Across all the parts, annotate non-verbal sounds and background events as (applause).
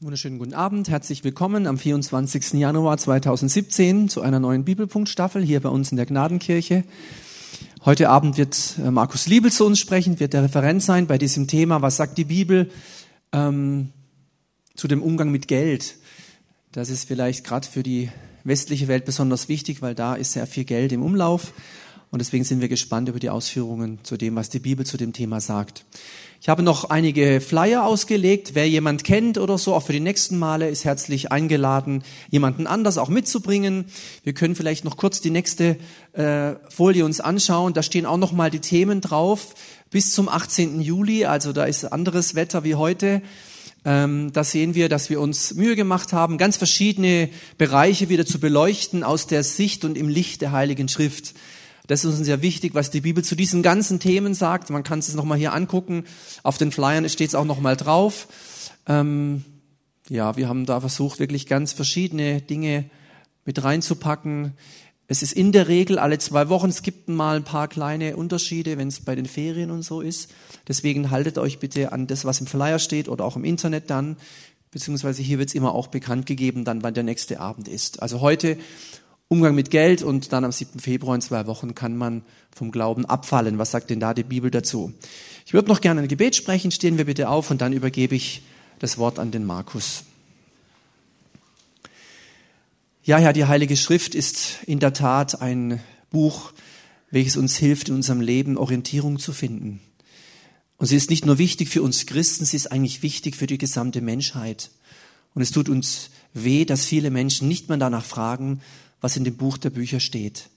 Wunderschönen guten Abend, herzlich willkommen am 24. Januar 2017 zu einer neuen Bibelpunktstaffel hier bei uns in der Gnadenkirche. Heute Abend wird äh, Markus Liebel zu uns sprechen, wird der Referent sein bei diesem Thema, was sagt die Bibel ähm, zu dem Umgang mit Geld. Das ist vielleicht gerade für die westliche Welt besonders wichtig, weil da ist sehr viel Geld im Umlauf. Und deswegen sind wir gespannt über die Ausführungen zu dem, was die Bibel zu dem Thema sagt. Ich habe noch einige Flyer ausgelegt. Wer jemand kennt oder so, auch für die nächsten Male, ist herzlich eingeladen, jemanden anders auch mitzubringen. Wir können vielleicht noch kurz die nächste äh, Folie uns anschauen. Da stehen auch noch mal die Themen drauf bis zum 18. Juli. Also da ist anderes Wetter wie heute. Ähm, da sehen wir, dass wir uns Mühe gemacht haben, ganz verschiedene Bereiche wieder zu beleuchten aus der Sicht und im Licht der Heiligen Schrift. Das ist uns sehr wichtig, was die Bibel zu diesen ganzen Themen sagt. Man kann es nochmal hier angucken. Auf den Flyern steht es auch nochmal drauf. Ähm, ja, wir haben da versucht, wirklich ganz verschiedene Dinge mit reinzupacken. Es ist in der Regel alle zwei Wochen. Es gibt mal ein paar kleine Unterschiede, wenn es bei den Ferien und so ist. Deswegen haltet euch bitte an das, was im Flyer steht oder auch im Internet dann. Beziehungsweise hier wird es immer auch bekannt gegeben, dann wann der nächste Abend ist. Also heute Umgang mit Geld und dann am 7. Februar in zwei Wochen kann man vom Glauben abfallen. Was sagt denn da die Bibel dazu? Ich würde noch gerne ein Gebet sprechen. Stehen wir bitte auf und dann übergebe ich das Wort an den Markus. Ja, ja, die Heilige Schrift ist in der Tat ein Buch, welches uns hilft, in unserem Leben Orientierung zu finden. Und sie ist nicht nur wichtig für uns Christen, sie ist eigentlich wichtig für die gesamte Menschheit. Und es tut uns weh, dass viele Menschen nicht mehr danach fragen, was in dem Buch der Bücher steht.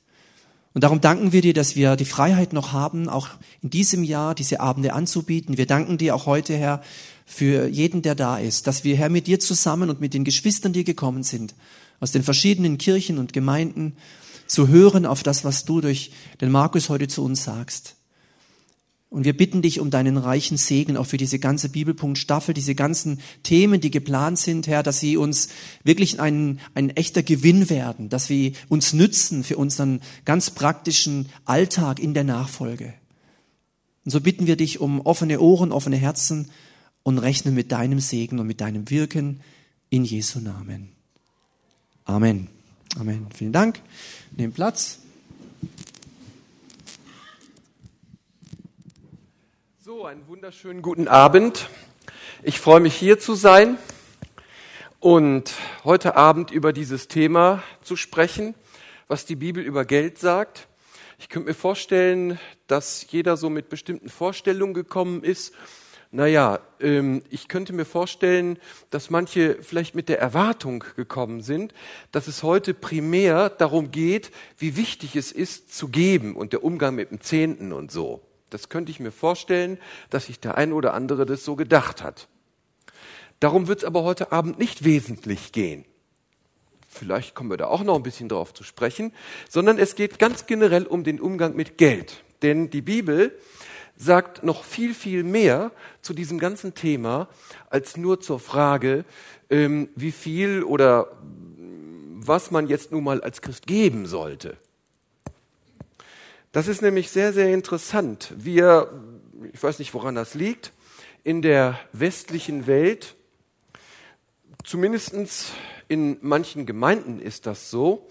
Und darum danken wir dir, dass wir die Freiheit noch haben, auch in diesem Jahr diese Abende anzubieten. Wir danken dir auch heute, Herr, für jeden, der da ist, dass wir, Herr, mit dir zusammen und mit den Geschwistern, die gekommen sind, aus den verschiedenen Kirchen und Gemeinden, zu hören auf das, was du durch den Markus heute zu uns sagst. Und wir bitten dich um deinen reichen Segen auch für diese ganze Bibelpunktstaffel, diese ganzen Themen, die geplant sind, Herr, dass sie uns wirklich ein, ein echter Gewinn werden, dass wir uns nützen für unseren ganz praktischen Alltag in der Nachfolge. Und so bitten wir dich um offene Ohren, offene Herzen und rechnen mit deinem Segen und mit deinem Wirken in Jesu Namen. Amen. Amen. Vielen Dank. Nehmt Platz. Einen wunderschönen guten Abend. Ich freue mich hier zu sein und heute Abend über dieses Thema zu sprechen, was die Bibel über Geld sagt. Ich könnte mir vorstellen, dass jeder so mit bestimmten Vorstellungen gekommen ist. Naja, ähm, ich könnte mir vorstellen, dass manche vielleicht mit der Erwartung gekommen sind, dass es heute primär darum geht, wie wichtig es ist zu geben und der Umgang mit dem Zehnten und so. Das könnte ich mir vorstellen, dass sich der ein oder andere das so gedacht hat. Darum wird es aber heute Abend nicht wesentlich gehen. Vielleicht kommen wir da auch noch ein bisschen drauf zu sprechen, sondern es geht ganz generell um den Umgang mit Geld. Denn die Bibel sagt noch viel, viel mehr zu diesem ganzen Thema als nur zur Frage, ähm, wie viel oder was man jetzt nun mal als Christ geben sollte. Das ist nämlich sehr, sehr interessant. Wir, ich weiß nicht, woran das liegt, in der westlichen Welt, zumindest in manchen Gemeinden ist das so,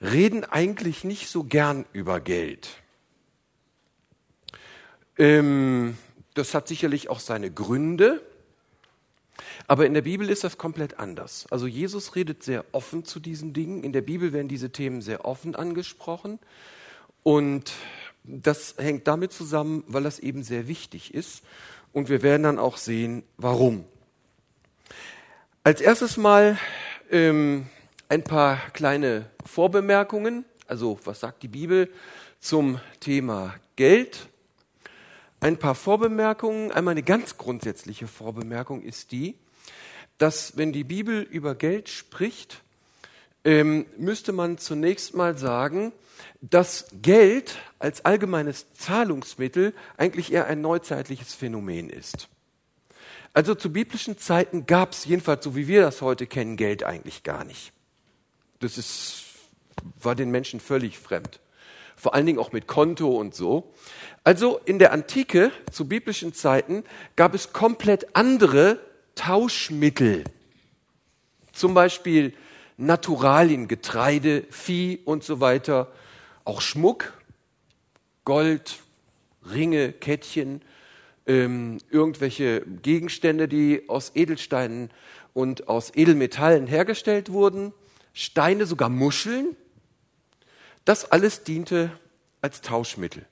reden eigentlich nicht so gern über Geld. Ähm, das hat sicherlich auch seine Gründe. Aber in der Bibel ist das komplett anders. Also Jesus redet sehr offen zu diesen Dingen. In der Bibel werden diese Themen sehr offen angesprochen. Und das hängt damit zusammen, weil das eben sehr wichtig ist. Und wir werden dann auch sehen, warum. Als erstes mal ähm, ein paar kleine Vorbemerkungen. Also was sagt die Bibel zum Thema Geld? Ein paar Vorbemerkungen. Einmal eine ganz grundsätzliche Vorbemerkung ist die, dass wenn die Bibel über Geld spricht, ähm, müsste man zunächst mal sagen, dass Geld als allgemeines Zahlungsmittel eigentlich eher ein neuzeitliches Phänomen ist. Also zu biblischen Zeiten gab es jedenfalls, so wie wir das heute kennen, Geld eigentlich gar nicht. Das ist, war den Menschen völlig fremd. Vor allen Dingen auch mit Konto und so. Also in der Antike, zu biblischen Zeiten, gab es komplett andere Tauschmittel Zum Beispiel Naturalien, Getreide, Vieh und so weiter, auch Schmuck, Gold, Ringe, Kettchen, ähm, irgendwelche Gegenstände, die aus Edelsteinen und aus Edelmetallen hergestellt wurden, Steine, sogar Muscheln. Das alles diente als Tauschmittel.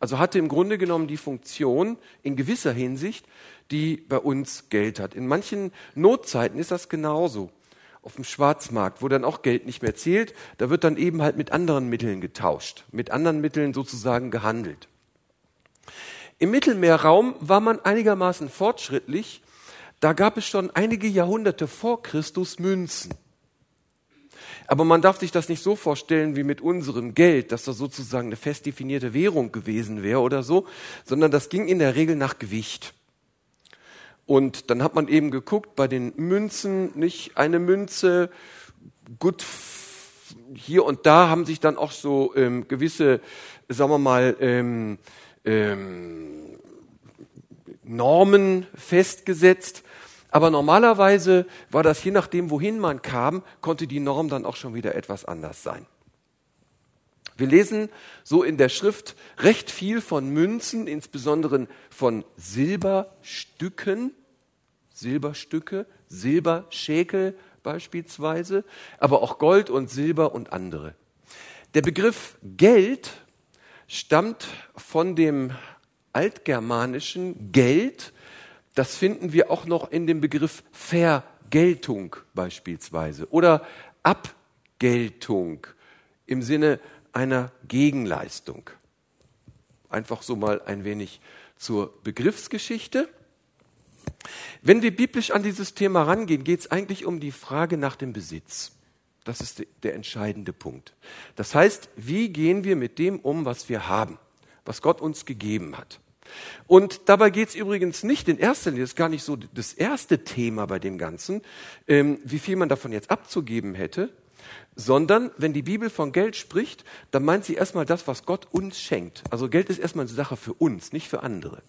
Also hatte im Grunde genommen die Funktion in gewisser Hinsicht, die bei uns Geld hat. In manchen Notzeiten ist das genauso. Auf dem Schwarzmarkt, wo dann auch Geld nicht mehr zählt, da wird dann eben halt mit anderen Mitteln getauscht, mit anderen Mitteln sozusagen gehandelt. Im Mittelmeerraum war man einigermaßen fortschrittlich. Da gab es schon einige Jahrhunderte vor Christus Münzen. Aber man darf sich das nicht so vorstellen wie mit unserem Geld, dass das sozusagen eine fest definierte Währung gewesen wäre oder so, sondern das ging in der Regel nach Gewicht. Und dann hat man eben geguckt bei den Münzen, nicht eine Münze, gut, hier und da haben sich dann auch so ähm, gewisse, sagen wir mal, ähm, ähm, Normen festgesetzt. Aber normalerweise war das je nachdem, wohin man kam, konnte die Norm dann auch schon wieder etwas anders sein. Wir lesen so in der Schrift recht viel von Münzen, insbesondere von Silberstücken, Silberstücke, Silberschäkel beispielsweise, aber auch Gold und Silber und andere. Der Begriff Geld stammt von dem altgermanischen Geld, das finden wir auch noch in dem Begriff Vergeltung beispielsweise oder Abgeltung im Sinne einer Gegenleistung. Einfach so mal ein wenig zur Begriffsgeschichte. Wenn wir biblisch an dieses Thema rangehen, geht es eigentlich um die Frage nach dem Besitz. Das ist der entscheidende Punkt. Das heißt, wie gehen wir mit dem um, was wir haben, was Gott uns gegeben hat? Und dabei geht es übrigens nicht in erster Linie, das ist gar nicht so das erste Thema bei dem Ganzen, ähm, wie viel man davon jetzt abzugeben hätte, sondern wenn die Bibel von Geld spricht, dann meint sie erstmal das, was Gott uns schenkt. Also Geld ist erstmal eine Sache für uns, nicht für andere.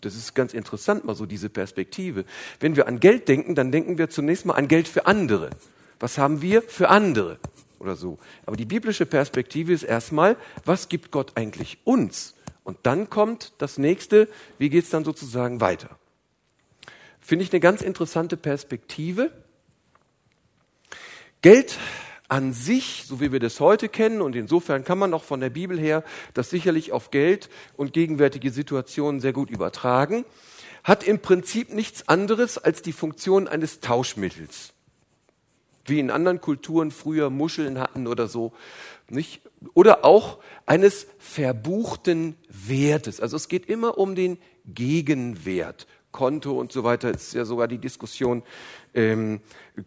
Das ist ganz interessant, mal so diese Perspektive. Wenn wir an Geld denken, dann denken wir zunächst mal an Geld für andere. Was haben wir für andere? Oder so. Aber die biblische Perspektive ist erstmal, was gibt Gott eigentlich uns? Und dann kommt das nächste, wie geht es dann sozusagen weiter? Finde ich eine ganz interessante Perspektive. Geld an sich, so wie wir das heute kennen, und insofern kann man auch von der Bibel her das sicherlich auf Geld und gegenwärtige Situationen sehr gut übertragen, hat im Prinzip nichts anderes als die Funktion eines Tauschmittels. Wie in anderen Kulturen früher Muscheln hatten oder so, nicht? Oder auch eines verbuchten Wertes. Also es geht immer um den Gegenwert. Konto und so weiter ist ja sogar die Diskussion ähm,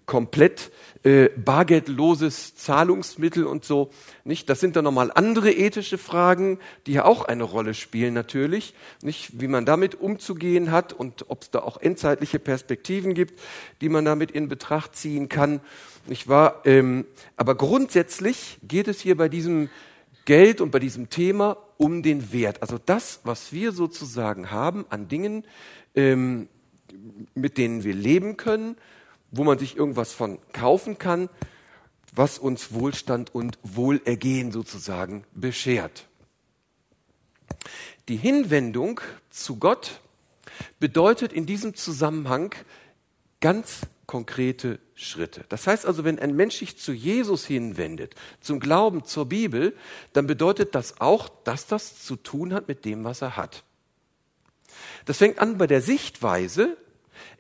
komplett äh, bargeldloses Zahlungsmittel und so. Nicht? Das sind dann nochmal andere ethische Fragen, die ja auch eine Rolle spielen natürlich. Nicht, wie man damit umzugehen hat und ob es da auch endzeitliche Perspektiven gibt, die man damit in Betracht ziehen kann. Nicht wahr? Ähm, aber grundsätzlich geht es hier bei diesem Geld und bei diesem Thema um den Wert. Also das, was wir sozusagen haben an Dingen, ähm, mit denen wir leben können, wo man sich irgendwas von kaufen kann, was uns Wohlstand und Wohlergehen sozusagen beschert. Die Hinwendung zu Gott bedeutet in diesem Zusammenhang ganz konkrete Schritte. Das heißt also, wenn ein Mensch sich zu Jesus hinwendet, zum Glauben, zur Bibel, dann bedeutet das auch, dass das zu tun hat mit dem, was er hat. Das fängt an bei der Sichtweise.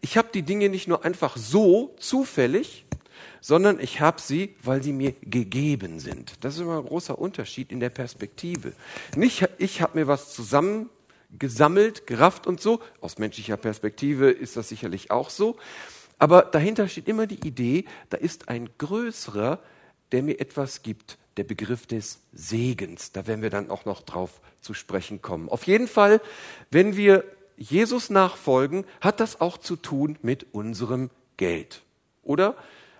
Ich habe die Dinge nicht nur einfach so zufällig, sondern ich habe sie, weil sie mir gegeben sind. Das ist immer ein großer Unterschied in der Perspektive. Nicht ich habe mir was zusammen gesammelt, gerafft und so. Aus menschlicher Perspektive ist das sicherlich auch so. Aber dahinter steht immer die Idee, da ist ein größerer, der mir etwas gibt. Der Begriff des Segens. Da werden wir dann auch noch drauf zu sprechen kommen. Auf jeden Fall, wenn wir Jesus nachfolgen, hat das auch zu tun mit unserem Geld. Oder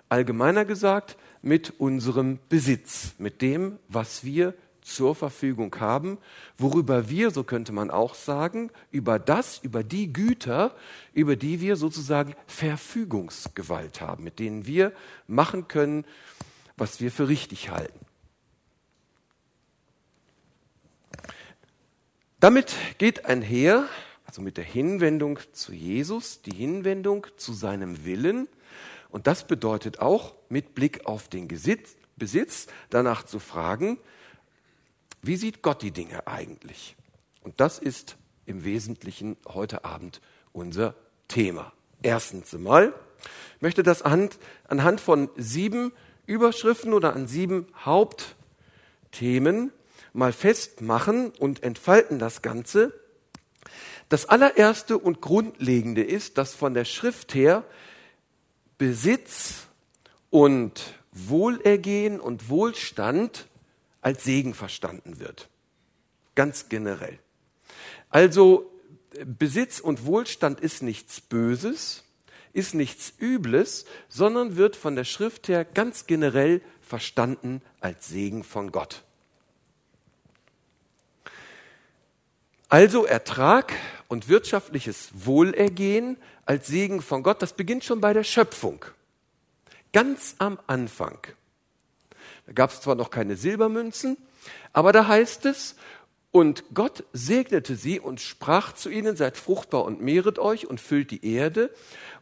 allgemeiner gesagt, mit unserem Besitz, mit dem, was wir zur Verfügung haben, worüber wir, so könnte man auch sagen, über das, über die Güter, über die wir sozusagen Verfügungsgewalt haben, mit denen wir machen können, was wir für richtig halten. Damit geht einher, also mit der Hinwendung zu Jesus, die Hinwendung zu seinem Willen. Und das bedeutet auch, mit Blick auf den Besitz, Besitz danach zu fragen, wie sieht Gott die Dinge eigentlich? Und das ist im Wesentlichen heute Abend unser Thema. Erstens einmal, möchte das anhand von sieben Überschriften oder an sieben Hauptthemen mal festmachen und entfalten das Ganze. Das allererste und grundlegende ist, dass von der Schrift her Besitz und Wohlergehen und Wohlstand als Segen verstanden wird. Ganz generell. Also Besitz und Wohlstand ist nichts Böses, ist nichts Übles, sondern wird von der Schrift her ganz generell verstanden als Segen von Gott. Also Ertrag und wirtschaftliches Wohlergehen als Segen von Gott, das beginnt schon bei der Schöpfung. Ganz am Anfang. Da gab es zwar noch keine Silbermünzen, aber da heißt es, und Gott segnete sie und sprach zu ihnen, seid fruchtbar und mehret euch und füllt die Erde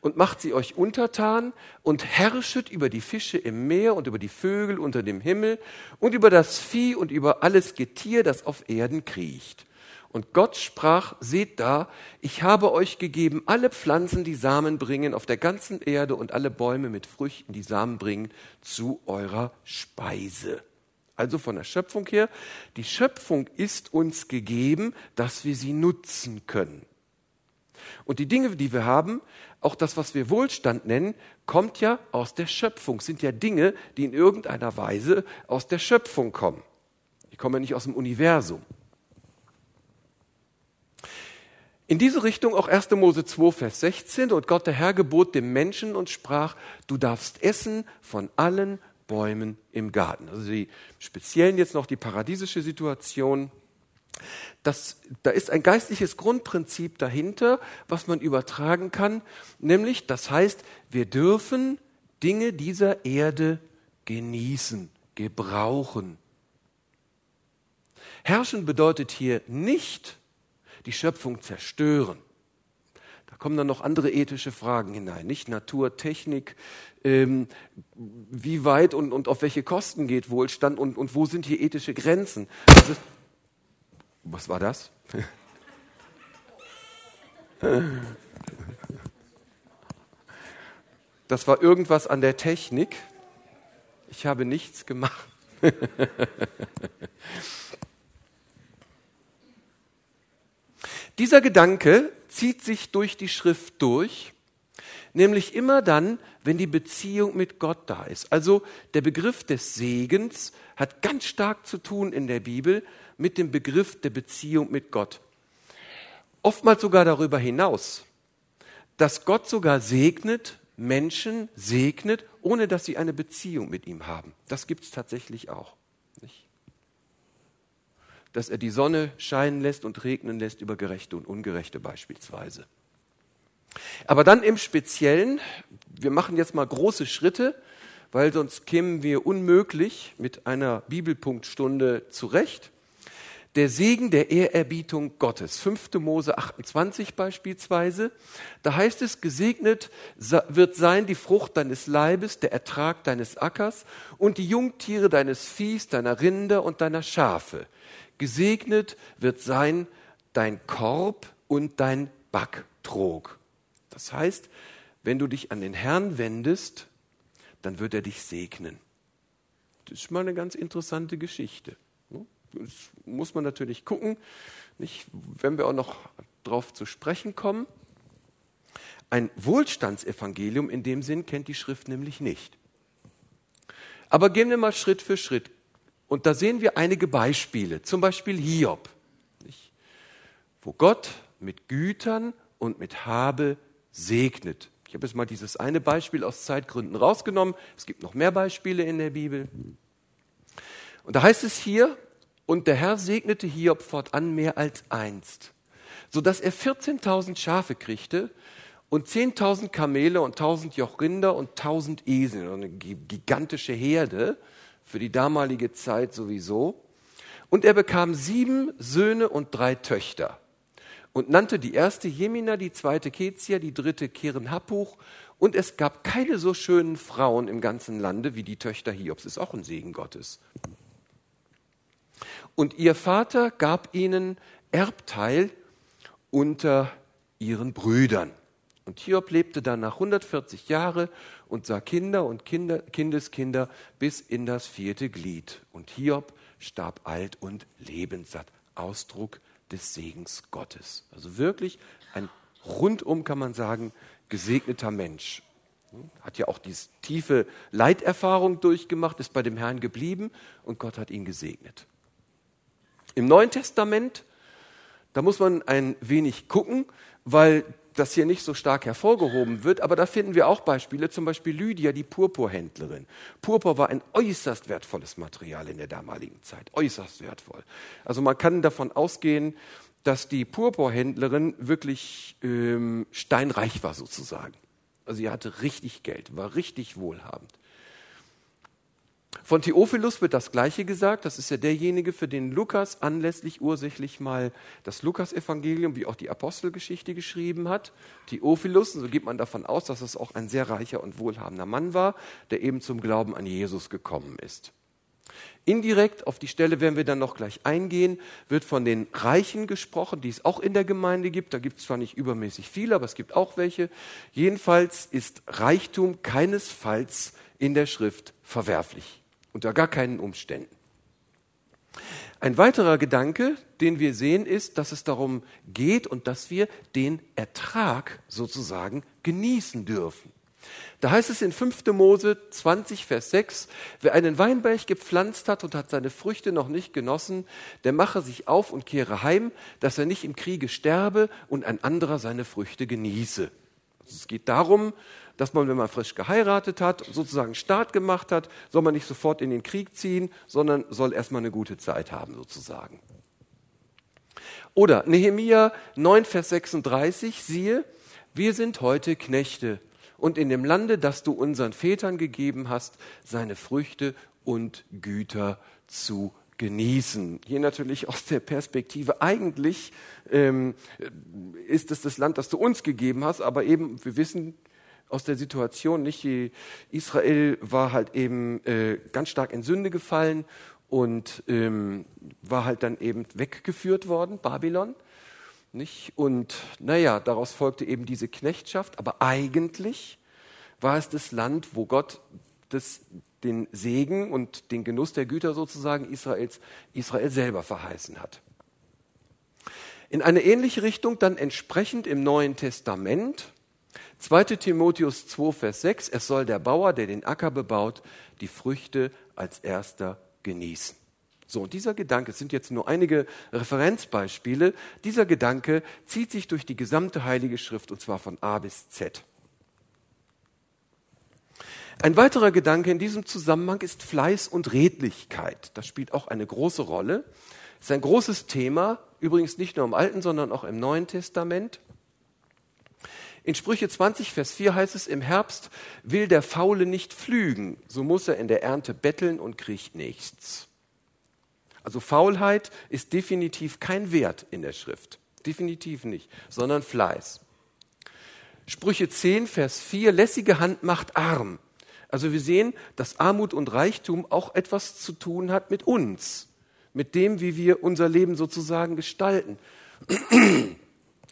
und macht sie euch untertan und herrschet über die Fische im Meer und über die Vögel unter dem Himmel und über das Vieh und über alles Getier, das auf Erden kriecht. Und Gott sprach, seht da, ich habe euch gegeben alle Pflanzen, die Samen bringen auf der ganzen Erde und alle Bäume mit Früchten, die Samen bringen, zu eurer Speise. Also von der Schöpfung her, die Schöpfung ist uns gegeben, dass wir sie nutzen können. Und die Dinge, die wir haben, auch das, was wir Wohlstand nennen, kommt ja aus der Schöpfung, sind ja Dinge, die in irgendeiner Weise aus der Schöpfung kommen. Die kommen ja nicht aus dem Universum. In diese Richtung auch 1. Mose 2, Vers 16. Und Gott der Herr gebot dem Menschen und sprach, du darfst essen von allen Bäumen im Garten. Also die speziellen jetzt noch die paradiesische Situation. Das, da ist ein geistliches Grundprinzip dahinter, was man übertragen kann, nämlich das heißt, wir dürfen Dinge dieser Erde genießen, gebrauchen. Herrschen bedeutet hier nicht, die Schöpfung zerstören. Da kommen dann noch andere ethische Fragen hinein, nicht Natur, Technik, ähm, wie weit und, und auf welche Kosten geht Wohlstand und, und wo sind hier ethische Grenzen. Also, was war das? (laughs) Das war irgendwas an der Technik. Ich habe nichts gemacht. (laughs) Dieser Gedanke zieht sich durch die Schrift durch, nämlich immer dann, wenn die Beziehung mit Gott da ist. Also der Begriff des Segens hat ganz stark zu tun in der Bibel mit dem Begriff der Beziehung mit Gott. Oftmals sogar darüber hinaus, dass Gott sogar segnet, Menschen segnet, ohne dass sie eine Beziehung mit ihm haben. Das gibt es tatsächlich auch dass er die Sonne scheinen lässt und regnen lässt über Gerechte und Ungerechte beispielsweise. Aber dann im Speziellen, wir machen jetzt mal große Schritte, weil sonst kämen wir unmöglich mit einer Bibelpunktstunde zurecht. Der Segen der Ehrerbietung Gottes. 5. Mose 28 beispielsweise. Da heißt es, gesegnet wird sein die Frucht deines Leibes, der Ertrag deines Ackers und die Jungtiere deines Viehs, deiner Rinder und deiner Schafe. Gesegnet wird sein dein Korb und dein Backtrog. Das heißt, wenn du dich an den Herrn wendest, dann wird er dich segnen. Das ist mal eine ganz interessante Geschichte. Das muss man natürlich gucken, nicht, wenn wir auch noch darauf zu sprechen kommen. Ein Wohlstandsevangelium in dem Sinn kennt die Schrift nämlich nicht. Aber gehen wir mal Schritt für Schritt. Und da sehen wir einige Beispiele, zum Beispiel Hiob, nicht? wo Gott mit Gütern und mit Habe segnet. Ich habe jetzt mal dieses eine Beispiel aus Zeitgründen rausgenommen. Es gibt noch mehr Beispiele in der Bibel. Und da heißt es hier, Und der Herr segnete Hiob fortan mehr als einst, sodass er 14.000 Schafe kriegte und 10.000 Kamele und 1.000 Jochrinder und 1.000 Esel, eine gigantische Herde für die damalige Zeit sowieso. Und er bekam sieben Söhne und drei Töchter und nannte die erste Jemina, die zweite Kezia, die dritte Keren Happuch. Und es gab keine so schönen Frauen im ganzen Lande wie die Töchter Hiobs. Ist auch ein Segen Gottes. Und ihr Vater gab ihnen Erbteil unter ihren Brüdern. Und Hiob lebte danach 140 Jahre und sah Kinder und Kinder, Kindeskinder bis in das vierte Glied. Und Hiob starb alt und lebenssatt. Ausdruck des Segens Gottes. Also wirklich ein rundum, kann man sagen, gesegneter Mensch. Hat ja auch diese tiefe Leiterfahrung durchgemacht, ist bei dem Herrn geblieben und Gott hat ihn gesegnet. Im Neuen Testament, da muss man ein wenig gucken, weil das hier nicht so stark hervorgehoben wird, aber da finden wir auch Beispiele, zum Beispiel Lydia, die Purpurhändlerin. Purpur war ein äußerst wertvolles Material in der damaligen Zeit, äußerst wertvoll. Also man kann davon ausgehen, dass die Purpurhändlerin wirklich ähm, steinreich war sozusagen. Also sie hatte richtig Geld, war richtig wohlhabend. Von Theophilus wird das Gleiche gesagt. Das ist ja derjenige, für den Lukas anlässlich ursächlich mal das Lukasevangelium wie auch die Apostelgeschichte geschrieben hat. Theophilus, und so geht man davon aus, dass es auch ein sehr reicher und wohlhabender Mann war, der eben zum Glauben an Jesus gekommen ist. Indirekt, auf die Stelle werden wir dann noch gleich eingehen, wird von den Reichen gesprochen, die es auch in der Gemeinde gibt. Da gibt es zwar nicht übermäßig viele, aber es gibt auch welche. Jedenfalls ist Reichtum keinesfalls in der Schrift verwerflich. Unter gar keinen Umständen. Ein weiterer Gedanke, den wir sehen, ist, dass es darum geht und dass wir den Ertrag sozusagen genießen dürfen. Da heißt es in 5. Mose 20, Vers 6, wer einen Weinberg gepflanzt hat und hat seine Früchte noch nicht genossen, der mache sich auf und kehre heim, dass er nicht im Kriege sterbe und ein anderer seine Früchte genieße. Also es geht darum, dass man, wenn man frisch geheiratet hat, sozusagen Start gemacht hat, soll man nicht sofort in den Krieg ziehen, sondern soll erstmal eine gute Zeit haben, sozusagen. Oder Nehemia 9, Vers 36, siehe, wir sind heute Knechte und in dem Lande, das du unseren Vätern gegeben hast, seine Früchte und Güter zu genießen. Hier natürlich aus der Perspektive, eigentlich ähm, ist es das Land, das du uns gegeben hast, aber eben, wir wissen, aus der Situation. Nicht Israel war halt eben äh, ganz stark in Sünde gefallen und ähm, war halt dann eben weggeführt worden, Babylon. Nicht? Und naja, daraus folgte eben diese Knechtschaft, aber eigentlich war es das Land, wo Gott das, den Segen und den Genuss der Güter sozusagen Israels, Israel selber verheißen hat. In eine ähnliche Richtung dann entsprechend im Neuen Testament 2 Timotheus 2, Vers 6, es soll der Bauer, der den Acker bebaut, die Früchte als erster genießen. So, und dieser Gedanke, es sind jetzt nur einige Referenzbeispiele, dieser Gedanke zieht sich durch die gesamte Heilige Schrift und zwar von A bis Z. Ein weiterer Gedanke in diesem Zusammenhang ist Fleiß und Redlichkeit. Das spielt auch eine große Rolle. Es ist ein großes Thema, übrigens nicht nur im Alten, sondern auch im Neuen Testament. In Sprüche 20, Vers 4 heißt es, im Herbst will der Faule nicht pflügen, so muss er in der Ernte betteln und kriegt nichts. Also Faulheit ist definitiv kein Wert in der Schrift. Definitiv nicht, sondern Fleiß. Sprüche 10, Vers 4, lässige Hand macht arm. Also wir sehen, dass Armut und Reichtum auch etwas zu tun hat mit uns, mit dem, wie wir unser Leben sozusagen gestalten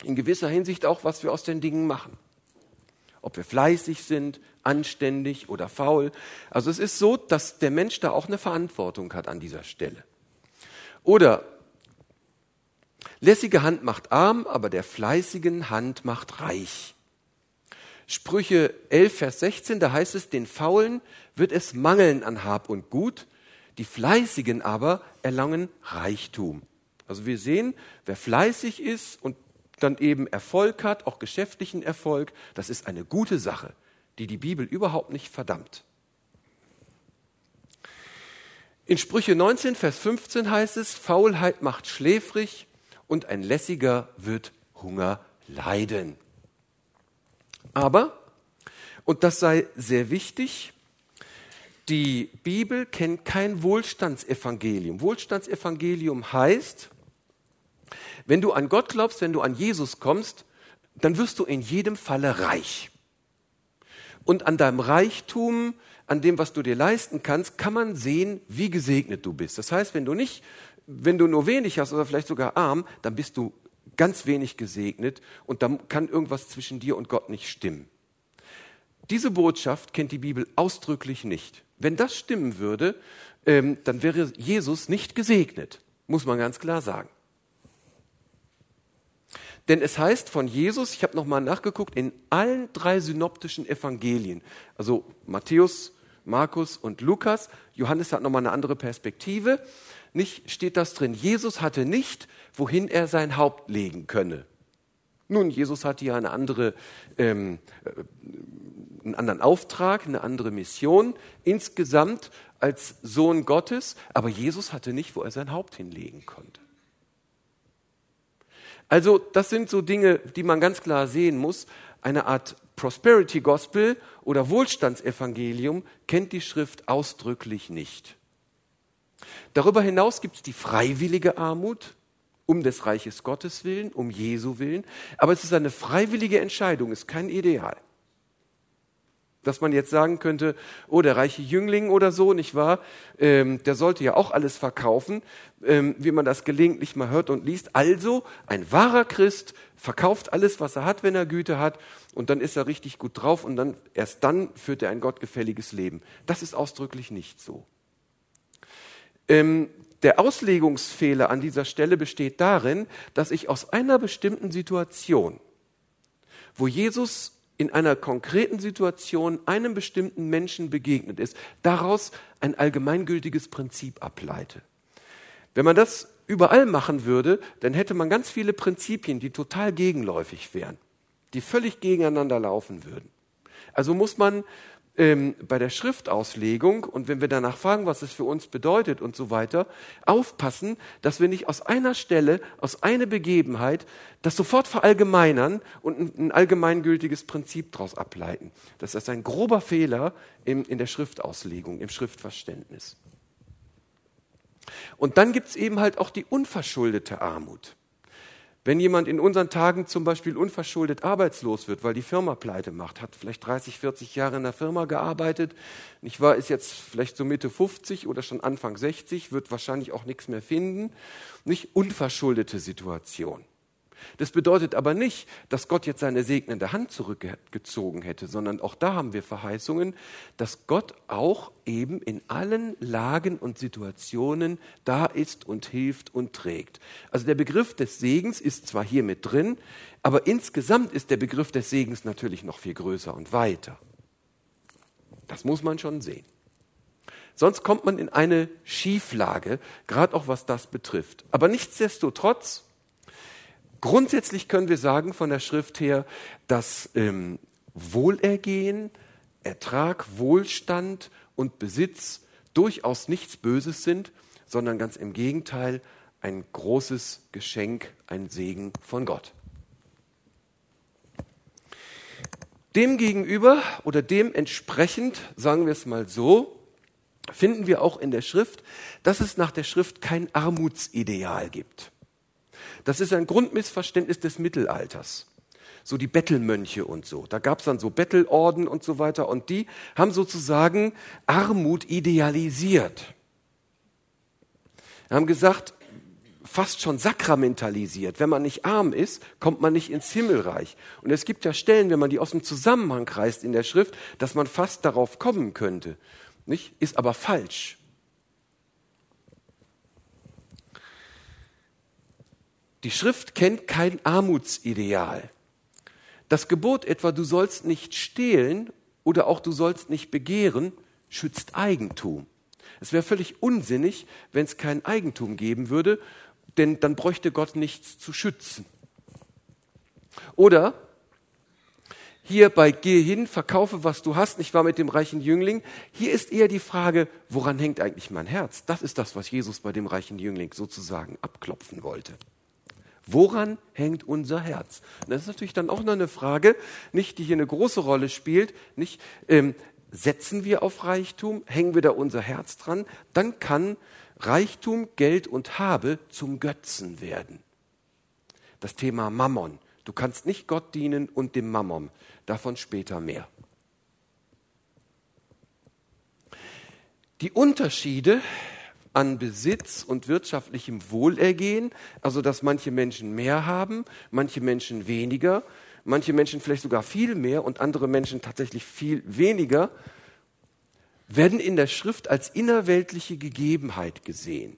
in gewisser Hinsicht auch, was wir aus den Dingen machen. Ob wir fleißig sind, anständig oder faul. Also es ist so, dass der Mensch da auch eine Verantwortung hat an dieser Stelle. Oder lässige Hand macht arm, aber der fleißigen Hand macht reich. Sprüche 11, Vers 16, da heißt es, den Faulen wird es mangeln an Hab und Gut, die Fleißigen aber erlangen Reichtum. Also wir sehen, wer fleißig ist und dann eben Erfolg hat, auch geschäftlichen Erfolg, das ist eine gute Sache, die die Bibel überhaupt nicht verdammt. In Sprüche 19, Vers 15 heißt es, Faulheit macht schläfrig und ein Lässiger wird Hunger leiden. Aber, und das sei sehr wichtig, die Bibel kennt kein Wohlstandsevangelium. Wohlstandsevangelium heißt, wenn du an Gott glaubst, wenn du an Jesus kommst, dann wirst du in jedem Falle reich. Und an deinem Reichtum, an dem, was du dir leisten kannst, kann man sehen, wie gesegnet du bist. Das heißt, wenn du nicht, wenn du nur wenig hast oder vielleicht sogar arm, dann bist du ganz wenig gesegnet und dann kann irgendwas zwischen dir und Gott nicht stimmen. Diese Botschaft kennt die Bibel ausdrücklich nicht. Wenn das stimmen würde, ähm, dann wäre Jesus nicht gesegnet, muss man ganz klar sagen. Denn es heißt von Jesus, ich habe nochmal nachgeguckt, in allen drei synoptischen Evangelien, also Matthäus, Markus und Lukas, Johannes hat nochmal eine andere Perspektive, nicht steht das drin. Jesus hatte nicht, wohin er sein Haupt legen könne. Nun, Jesus hatte ja eine andere, ähm, äh, einen anderen Auftrag, eine andere Mission insgesamt als Sohn Gottes, aber Jesus hatte nicht, wo er sein Haupt hinlegen konnte. Also das sind so Dinge, die man ganz klar sehen muss. Eine Art Prosperity Gospel oder Wohlstandsevangelium kennt die Schrift ausdrücklich nicht. Darüber hinaus gibt es die freiwillige Armut, um des Reiches Gottes willen, um Jesu willen. Aber es ist eine freiwillige Entscheidung, ist kein Ideal dass man jetzt sagen könnte, oh, der reiche Jüngling oder so, nicht wahr? Ähm, der sollte ja auch alles verkaufen, ähm, wie man das gelegentlich mal hört und liest. Also, ein wahrer Christ verkauft alles, was er hat, wenn er Güte hat, und dann ist er richtig gut drauf und dann, erst dann führt er ein gottgefälliges Leben. Das ist ausdrücklich nicht so. Ähm, der Auslegungsfehler an dieser Stelle besteht darin, dass ich aus einer bestimmten Situation, wo Jesus in einer konkreten Situation einem bestimmten Menschen begegnet ist, daraus ein allgemeingültiges Prinzip ableite. Wenn man das überall machen würde, dann hätte man ganz viele Prinzipien, die total gegenläufig wären, die völlig gegeneinander laufen würden. Also muss man ähm, bei der Schriftauslegung und wenn wir danach fragen, was es für uns bedeutet und so weiter, aufpassen, dass wir nicht aus einer Stelle, aus einer Begebenheit das sofort verallgemeinern und ein, ein allgemeingültiges Prinzip daraus ableiten. Das ist ein grober Fehler in, in der Schriftauslegung, im Schriftverständnis. Und dann gibt es eben halt auch die unverschuldete Armut. Wenn jemand in unseren Tagen zum Beispiel unverschuldet arbeitslos wird, weil die Firma pleite macht, hat vielleicht 30, 40 Jahre in der Firma gearbeitet, nicht wahr, ist jetzt vielleicht so Mitte 50 oder schon Anfang 60, wird wahrscheinlich auch nichts mehr finden, nicht unverschuldete Situation. Das bedeutet aber nicht, dass Gott jetzt seine segnende Hand zurückgezogen hätte, sondern auch da haben wir Verheißungen, dass Gott auch eben in allen Lagen und Situationen da ist und hilft und trägt. Also der Begriff des Segens ist zwar hier mit drin, aber insgesamt ist der Begriff des Segens natürlich noch viel größer und weiter. Das muss man schon sehen. Sonst kommt man in eine Schieflage, gerade auch was das betrifft. Aber nichtsdestotrotz, Grundsätzlich können wir sagen von der Schrift her, dass ähm, Wohlergehen, Ertrag, Wohlstand und Besitz durchaus nichts Böses sind, sondern ganz im Gegenteil ein großes Geschenk, ein Segen von Gott. Demgegenüber oder dementsprechend, sagen wir es mal so, finden wir auch in der Schrift, dass es nach der Schrift kein Armutsideal gibt. Das ist ein Grundmissverständnis des Mittelalters. So die Bettelmönche und so. Da gab es dann so Bettelorden und so weiter und die haben sozusagen Armut idealisiert. Haben gesagt, fast schon sakramentalisiert. Wenn man nicht arm ist, kommt man nicht ins Himmelreich. Und es gibt ja Stellen, wenn man die aus dem Zusammenhang reißt in der Schrift, dass man fast darauf kommen könnte. Nicht? Ist aber falsch. Die Schrift kennt kein Armutsideal. Das Gebot etwa, du sollst nicht stehlen oder auch du sollst nicht begehren, schützt Eigentum. Es wäre völlig unsinnig, wenn es kein Eigentum geben würde, denn dann bräuchte Gott nichts zu schützen. Oder hier bei Geh hin, verkaufe, was du hast. Ich war mit dem reichen Jüngling. Hier ist eher die Frage, woran hängt eigentlich mein Herz? Das ist das, was Jesus bei dem reichen Jüngling sozusagen abklopfen wollte. Woran hängt unser Herz? Und das ist natürlich dann auch noch eine Frage, nicht die hier eine große Rolle spielt, nicht ähm, setzen wir auf Reichtum, hängen wir da unser Herz dran, dann kann Reichtum, Geld und Habe zum Götzen werden. Das Thema Mammon. Du kannst nicht Gott dienen und dem Mammon. Davon später mehr. Die Unterschiede an Besitz und wirtschaftlichem Wohlergehen, also dass manche Menschen mehr haben, manche Menschen weniger, manche Menschen vielleicht sogar viel mehr und andere Menschen tatsächlich viel weniger, werden in der Schrift als innerweltliche Gegebenheit gesehen.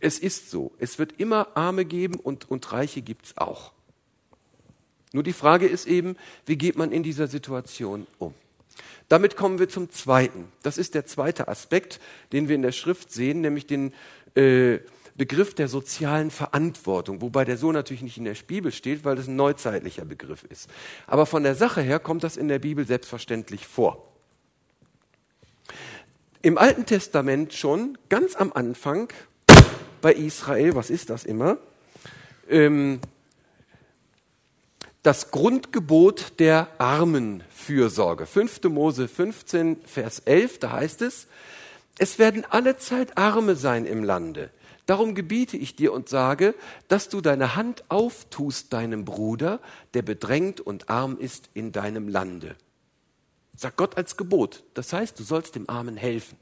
Es ist so, es wird immer Arme geben und, und Reiche gibt es auch. Nur die Frage ist eben, wie geht man in dieser Situation um? Damit kommen wir zum zweiten. Das ist der zweite Aspekt, den wir in der Schrift sehen, nämlich den äh, Begriff der sozialen Verantwortung, wobei der so natürlich nicht in der Bibel steht, weil das ein neuzeitlicher Begriff ist. Aber von der Sache her kommt das in der Bibel selbstverständlich vor. Im Alten Testament schon, ganz am Anfang, bei Israel, was ist das immer? Ähm, das Grundgebot der Armenfürsorge. 5. Mose 15, Vers 11, da heißt es, es werden alle Zeit Arme sein im Lande. Darum gebiete ich dir und sage, dass du deine Hand auftust deinem Bruder, der bedrängt und arm ist in deinem Lande. Sagt Gott als Gebot. Das heißt, du sollst dem Armen helfen.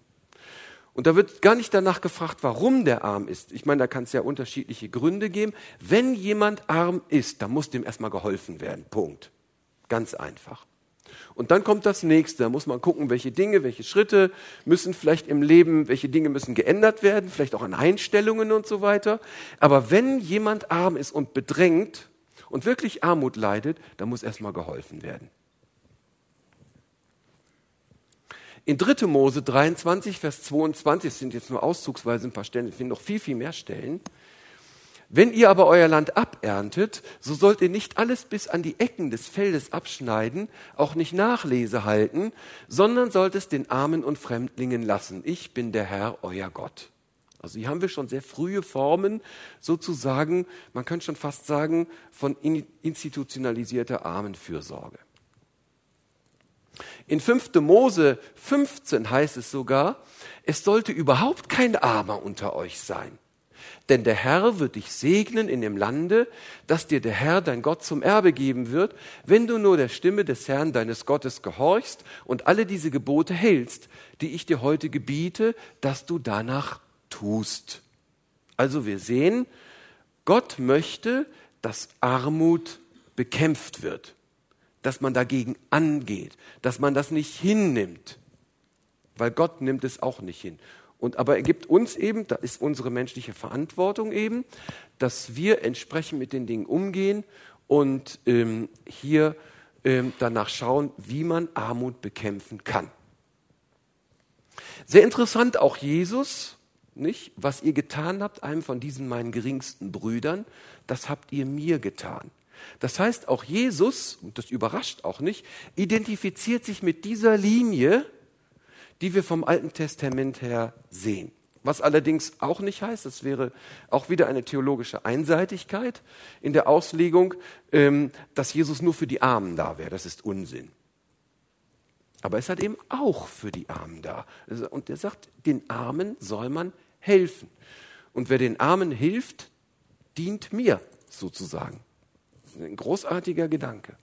Und da wird gar nicht danach gefragt, warum der arm ist. Ich meine, da kann es ja unterschiedliche Gründe geben. Wenn jemand arm ist, dann muss dem erstmal geholfen werden. Punkt. Ganz einfach. Und dann kommt das nächste. Da muss man gucken, welche Dinge, welche Schritte müssen vielleicht im Leben, welche Dinge müssen geändert werden, vielleicht auch an Einstellungen und so weiter. Aber wenn jemand arm ist und bedrängt und wirklich Armut leidet, dann muss erstmal geholfen werden. In 3. Mose 23, Vers 22, das sind jetzt nur auszugsweise ein paar Stellen, es finden noch viel, viel mehr Stellen. Wenn ihr aber euer Land aberntet, so sollt ihr nicht alles bis an die Ecken des Feldes abschneiden, auch nicht Nachlese halten, sondern sollt es den Armen und Fremdlingen lassen. Ich bin der Herr, euer Gott. Also hier haben wir schon sehr frühe Formen, sozusagen, man könnte schon fast sagen, von institutionalisierter Armenfürsorge. In 5. Mose 15 heißt es sogar, es sollte überhaupt kein Armer unter euch sein. Denn der Herr wird dich segnen in dem Lande, das dir der Herr dein Gott zum Erbe geben wird, wenn du nur der Stimme des Herrn deines Gottes gehorchst und alle diese Gebote hältst, die ich dir heute gebiete, dass du danach tust. Also wir sehen, Gott möchte, dass Armut bekämpft wird dass man dagegen angeht, dass man das nicht hinnimmt, weil Gott nimmt es auch nicht hin. Und aber er gibt uns eben, da ist unsere menschliche Verantwortung eben, dass wir entsprechend mit den Dingen umgehen und ähm, hier ähm, danach schauen, wie man Armut bekämpfen kann. Sehr interessant auch Jesus, nicht? Was ihr getan habt, einem von diesen meinen geringsten Brüdern, das habt ihr mir getan. Das heißt, auch Jesus, und das überrascht auch nicht, identifiziert sich mit dieser Linie, die wir vom Alten Testament her sehen. Was allerdings auch nicht heißt, das wäre auch wieder eine theologische Einseitigkeit in der Auslegung, ähm, dass Jesus nur für die Armen da wäre. Das ist Unsinn. Aber es hat eben auch für die Armen da. Und er sagt, den Armen soll man helfen. Und wer den Armen hilft, dient mir sozusagen. Ein großartiger Gedanke.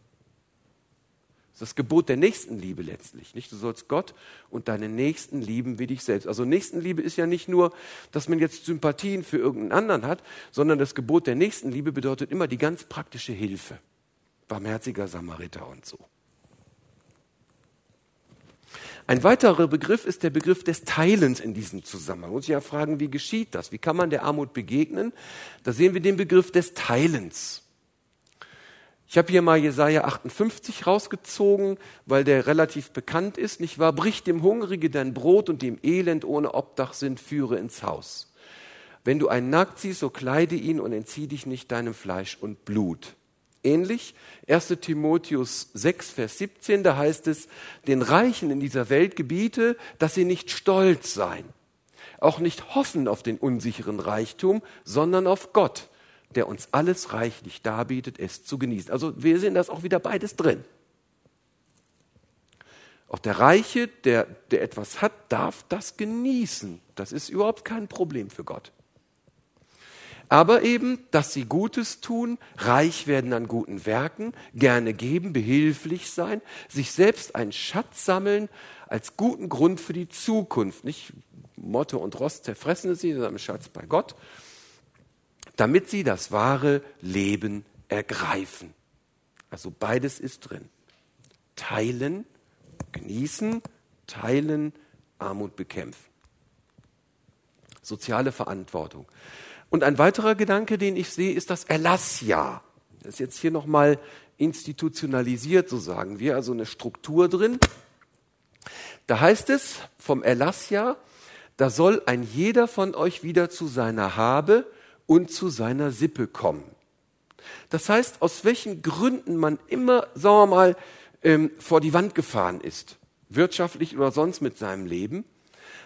Das ist das Gebot der Nächstenliebe letztlich. Nicht? Du sollst Gott und deine Nächsten lieben wie dich selbst. Also Nächstenliebe ist ja nicht nur, dass man jetzt Sympathien für irgendeinen anderen hat, sondern das Gebot der Nächstenliebe bedeutet immer die ganz praktische Hilfe. Barmherziger Samariter und so. Ein weiterer Begriff ist der Begriff des Teilens in diesem Zusammenhang. Man muss sich ja fragen, wie geschieht das? Wie kann man der Armut begegnen? Da sehen wir den Begriff des Teilens. Ich habe hier mal Jesaja 58 rausgezogen, weil der relativ bekannt ist. Nicht wahr? Brich dem Hungrige dein Brot und dem Elend ohne Obdach sind, führe ins Haus. Wenn du einen nackt siehst, so kleide ihn und entzieh dich nicht deinem Fleisch und Blut. Ähnlich 1 Timotheus 6, Vers 17, da heißt es, den Reichen in dieser Welt gebiete, dass sie nicht stolz seien, auch nicht hoffen auf den unsicheren Reichtum, sondern auf Gott, der uns alles reichlich darbietet, es zu genießen. Also wir sehen das auch wieder beides drin. Auch der Reiche, der, der etwas hat, darf das genießen. Das ist überhaupt kein Problem für Gott. Aber eben, dass sie Gutes tun, reich werden an guten Werken, gerne geben, behilflich sein, sich selbst einen Schatz sammeln als guten Grund für die Zukunft. Nicht Motto und Rost zerfressen sie, sondern Schatz bei Gott damit sie das wahre Leben ergreifen. Also beides ist drin. Teilen, genießen, teilen, Armut bekämpfen. Soziale Verantwortung. Und ein weiterer Gedanke, den ich sehe, ist das Erlassjahr. Das ist jetzt hier nochmal institutionalisiert, so sagen wir, also eine Struktur drin. Da heißt es vom Erlassjahr, da soll ein jeder von euch wieder zu seiner Habe und zu seiner Sippe kommen. Das heißt, aus welchen Gründen man immer, sagen wir mal, ähm, vor die Wand gefahren ist, wirtschaftlich oder sonst mit seinem Leben,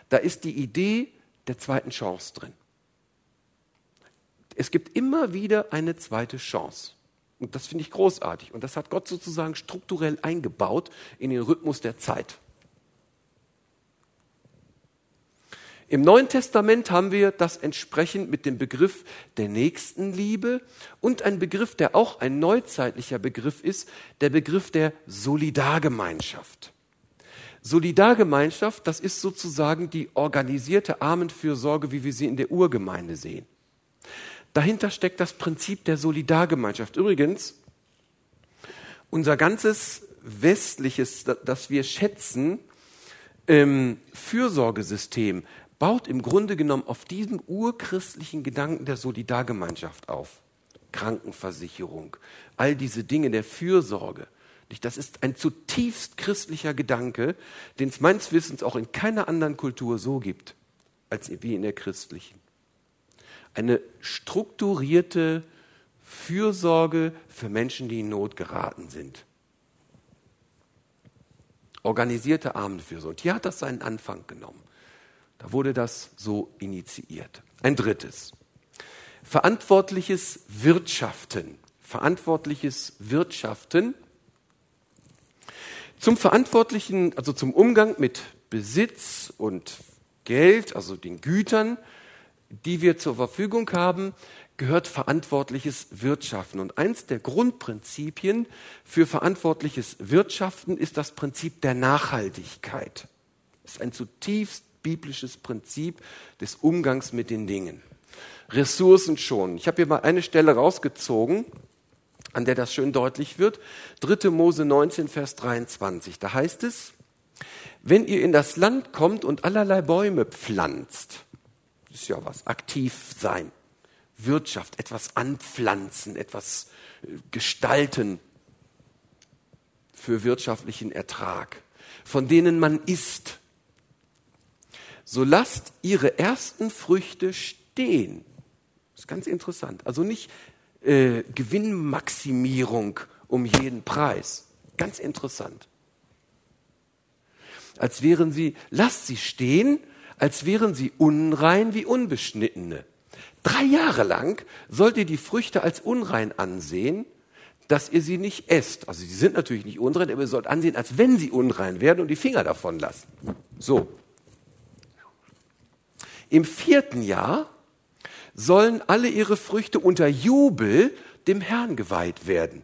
da ist die Idee der zweiten Chance drin. Es gibt immer wieder eine zweite Chance. Und das finde ich großartig. Und das hat Gott sozusagen strukturell eingebaut in den Rhythmus der Zeit. Im Neuen Testament haben wir das entsprechend mit dem Begriff der Nächstenliebe und ein Begriff, der auch ein neuzeitlicher Begriff ist, der Begriff der Solidargemeinschaft. Solidargemeinschaft, das ist sozusagen die organisierte Armenfürsorge, wie wir sie in der Urgemeinde sehen. Dahinter steckt das Prinzip der Solidargemeinschaft. Übrigens, unser ganzes westliches, das wir schätzen, ähm, Fürsorgesystem baut im Grunde genommen auf diesem urchristlichen Gedanken der Solidargemeinschaft auf. Krankenversicherung, all diese Dinge der Fürsorge. Das ist ein zutiefst christlicher Gedanke, den es meines Wissens auch in keiner anderen Kultur so gibt, als wie in der christlichen. Eine strukturierte Fürsorge für Menschen, die in Not geraten sind. Organisierte Armenfürsorge. Und hier hat das seinen Anfang genommen. Da wurde das so initiiert. Ein drittes. Verantwortliches Wirtschaften. Verantwortliches Wirtschaften. Zum verantwortlichen, also zum Umgang mit Besitz und Geld, also den Gütern, die wir zur Verfügung haben, gehört verantwortliches Wirtschaften. Und eins der Grundprinzipien für verantwortliches Wirtschaften ist das Prinzip der Nachhaltigkeit. Das ist ein zutiefst biblisches Prinzip des Umgangs mit den Dingen. Ressourcen schonen. Ich habe hier mal eine Stelle rausgezogen, an der das schön deutlich wird. 3. Mose 19, Vers 23. Da heißt es, wenn ihr in das Land kommt und allerlei Bäume pflanzt, ist ja was, aktiv sein, Wirtschaft, etwas anpflanzen, etwas äh, gestalten für wirtschaftlichen Ertrag, von denen man isst, so lasst ihre ersten Früchte stehen. Das ist ganz interessant. Also nicht äh, Gewinnmaximierung um jeden Preis. Ganz interessant. Als wären sie, lasst sie stehen, als wären sie unrein wie Unbeschnittene. Drei Jahre lang sollt ihr die Früchte als unrein ansehen, dass ihr sie nicht esst. Also sie sind natürlich nicht unrein, aber ihr sollt ansehen, als wenn sie unrein werden und die Finger davon lassen. So, im vierten Jahr sollen alle ihre Früchte unter Jubel dem Herrn geweiht werden.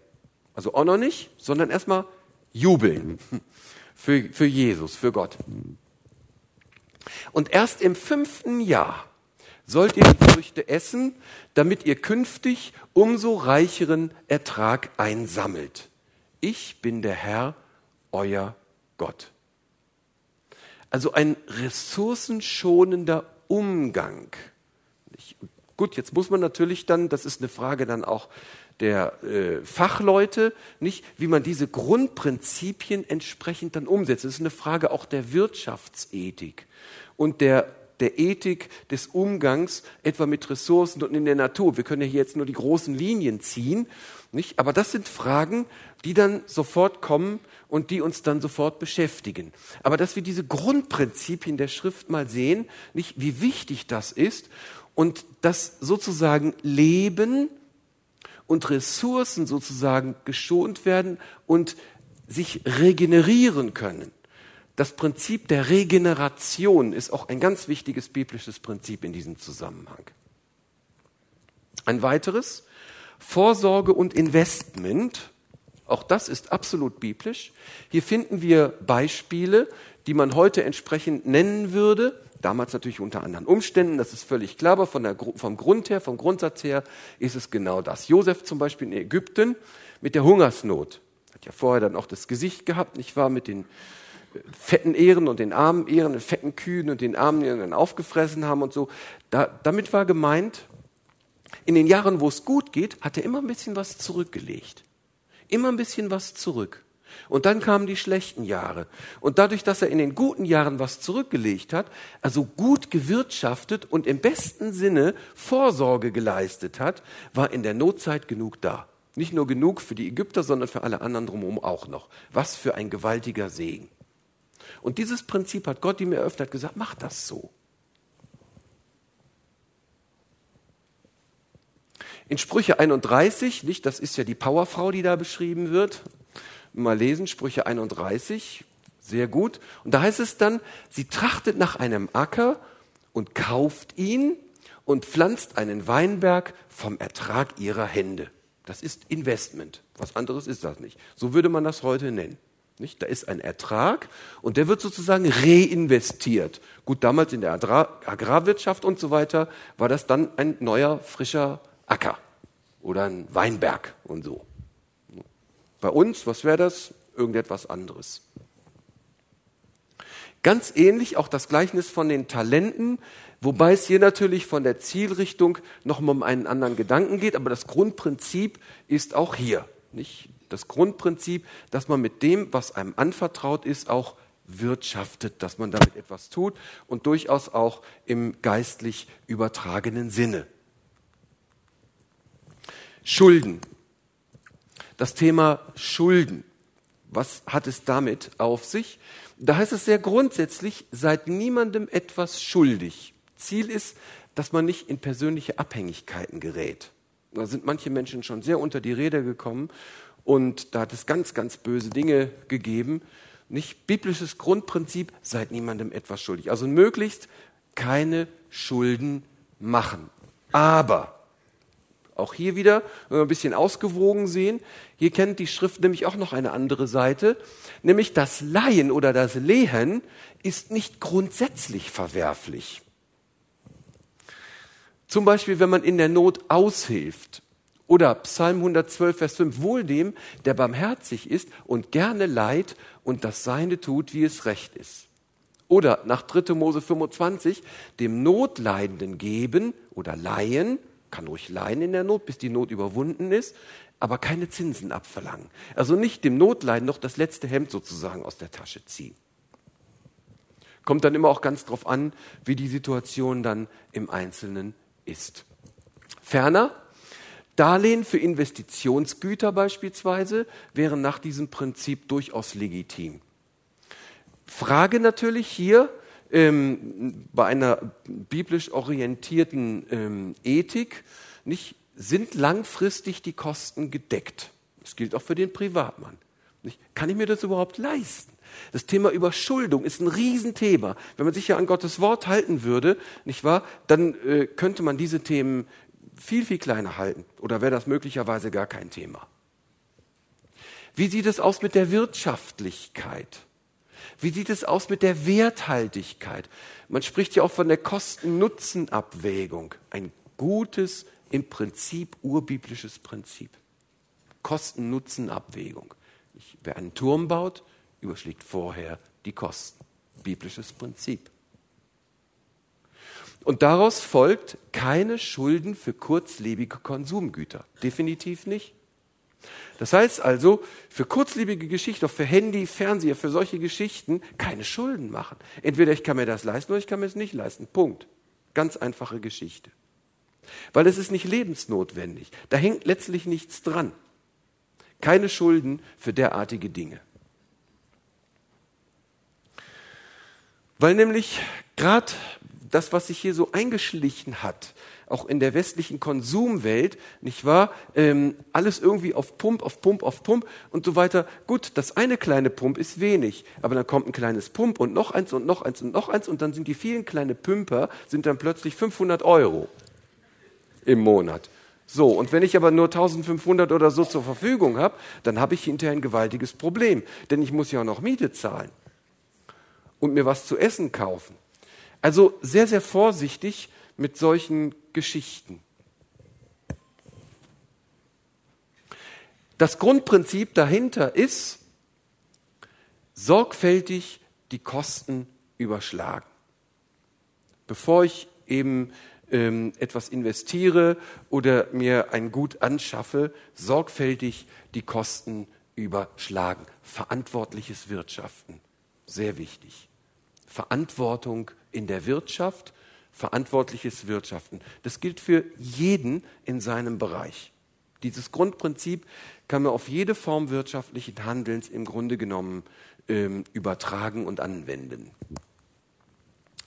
Also auch noch nicht, sondern erstmal jubeln (laughs) für, für Jesus, für Gott. Und erst im fünften Jahr sollt ihr die Früchte essen, damit ihr künftig umso reicheren Ertrag einsammelt. Ich bin der Herr, euer Gott. Also ein ressourcenschonender Umgang. Ich, gut, jetzt muss man natürlich dann, das ist eine Frage dann auch der äh, Fachleute, nicht, wie man diese Grundprinzipien entsprechend dann umsetzt. Das ist eine Frage auch der Wirtschaftsethik und der der Ethik, des Umgangs, etwa mit Ressourcen und in der Natur. Wir können ja hier jetzt nur die großen Linien ziehen, nicht? Aber das sind Fragen, die dann sofort kommen und die uns dann sofort beschäftigen. Aber dass wir diese Grundprinzipien der Schrift mal sehen, nicht, wie wichtig das ist und dass sozusagen Leben und Ressourcen sozusagen geschont werden und sich regenerieren können. Das Prinzip der Regeneration ist auch ein ganz wichtiges biblisches Prinzip in diesem Zusammenhang. Ein weiteres, Vorsorge und Investment, auch das ist absolut biblisch. Hier finden wir Beispiele, die man heute entsprechend nennen würde. Damals natürlich unter anderen Umständen, das ist völlig klar, aber von der, vom Grund her, vom Grundsatz her ist es genau das. Josef zum Beispiel in Ägypten mit der Hungersnot. Hat ja vorher dann auch das Gesicht gehabt, nicht wahr, mit den fetten Ehren und den armen Ehren, den fetten Kühen und den armen Ehren dann aufgefressen haben und so. Da, damit war gemeint, in den Jahren, wo es gut geht, hat er immer ein bisschen was zurückgelegt. Immer ein bisschen was zurück. Und dann kamen die schlechten Jahre. Und dadurch, dass er in den guten Jahren was zurückgelegt hat, also gut gewirtschaftet und im besten Sinne Vorsorge geleistet hat, war in der Notzeit genug da. Nicht nur genug für die Ägypter, sondern für alle anderen drumherum auch noch. Was für ein gewaltiger Segen. Und dieses Prinzip hat Gott ihm eröffnet, gesagt, mach das so. In Sprüche 31, nicht, das ist ja die Powerfrau, die da beschrieben wird. Mal lesen, Sprüche 31, sehr gut. Und da heißt es dann, sie trachtet nach einem Acker und kauft ihn und pflanzt einen Weinberg vom Ertrag ihrer Hände. Das ist Investment. Was anderes ist das nicht. So würde man das heute nennen. Nicht? Da ist ein Ertrag und der wird sozusagen reinvestiert. Gut, damals in der Agrarwirtschaft und so weiter war das dann ein neuer, frischer Acker oder ein Weinberg und so. Bei uns, was wäre das? Irgendetwas anderes. Ganz ähnlich auch das Gleichnis von den Talenten, wobei es hier natürlich von der Zielrichtung noch mal um einen anderen Gedanken geht, aber das Grundprinzip ist auch hier. Nicht? das Grundprinzip, dass man mit dem, was einem anvertraut ist, auch wirtschaftet, dass man damit etwas tut und durchaus auch im geistlich übertragenen Sinne. Schulden. Das Thema Schulden. Was hat es damit auf sich? Da heißt es sehr grundsätzlich, seid niemandem etwas schuldig. Ziel ist, dass man nicht in persönliche Abhängigkeiten gerät. Da sind manche Menschen schon sehr unter die Räder gekommen und da hat es ganz, ganz böse Dinge gegeben. Nicht biblisches Grundprinzip, seid niemandem etwas schuldig. Also möglichst keine Schulden machen. Aber, auch hier wieder, wenn wir ein bisschen ausgewogen sehen, hier kennt die Schrift nämlich auch noch eine andere Seite, nämlich das Leihen oder das Lehen ist nicht grundsätzlich verwerflich. Zum Beispiel, wenn man in der Not aushilft oder Psalm 112, Vers 5, wohl dem, der barmherzig ist und gerne leid und das Seine tut, wie es recht ist. Oder nach 3. Mose 25, dem Notleidenden geben oder leihen, kann ruhig leihen in der Not, bis die Not überwunden ist, aber keine Zinsen abverlangen. Also nicht dem Notleiden noch das letzte Hemd sozusagen aus der Tasche ziehen. Kommt dann immer auch ganz drauf an, wie die Situation dann im Einzelnen ist. Ferner Darlehen für Investitionsgüter beispielsweise wären nach diesem Prinzip durchaus legitim. Frage natürlich hier ähm, bei einer biblisch orientierten ähm, Ethik, nicht, sind langfristig die Kosten gedeckt? Das gilt auch für den Privatmann. Nicht? Kann ich mir das überhaupt leisten? Das Thema Überschuldung ist ein Riesenthema. Wenn man sich ja an Gottes Wort halten würde, nicht wahr, dann äh, könnte man diese Themen viel, viel kleiner halten oder wäre das möglicherweise gar kein Thema. Wie sieht es aus mit der Wirtschaftlichkeit? Wie sieht es aus mit der Werthaltigkeit? Man spricht ja auch von der Kosten-Nutzen-Abwägung. Ein gutes, im Prinzip urbiblisches Prinzip. Kosten-Nutzen-Abwägung. Wer einen Turm baut, überschlägt vorher die Kosten. Biblisches Prinzip. Und daraus folgt keine Schulden für kurzlebige Konsumgüter. Definitiv nicht. Das heißt also, für kurzlebige Geschichten, auch für Handy, Fernseher, für solche Geschichten keine Schulden machen. Entweder ich kann mir das leisten oder ich kann mir es nicht leisten. Punkt. Ganz einfache Geschichte. Weil es ist nicht lebensnotwendig. Da hängt letztlich nichts dran. Keine Schulden für derartige Dinge. Weil nämlich gerade das, was sich hier so eingeschlichen hat, auch in der westlichen Konsumwelt, nicht wahr? Ähm, alles irgendwie auf Pump, auf Pump, auf Pump und so weiter. Gut, das eine kleine Pump ist wenig, aber dann kommt ein kleines Pump und noch eins und noch eins und noch eins und dann sind die vielen kleinen Pümper sind dann plötzlich 500 Euro im Monat. So, und wenn ich aber nur 1500 oder so zur Verfügung habe, dann habe ich hinterher ein gewaltiges Problem, denn ich muss ja auch noch Miete zahlen und mir was zu essen kaufen. Also sehr, sehr vorsichtig mit solchen Geschichten. Das Grundprinzip dahinter ist, sorgfältig die Kosten überschlagen. Bevor ich eben ähm, etwas investiere oder mir ein Gut anschaffe, sorgfältig die Kosten überschlagen. Verantwortliches Wirtschaften, sehr wichtig. Verantwortung in der Wirtschaft, verantwortliches Wirtschaften. Das gilt für jeden in seinem Bereich. Dieses Grundprinzip kann man auf jede Form wirtschaftlichen Handelns im Grunde genommen ähm, übertragen und anwenden.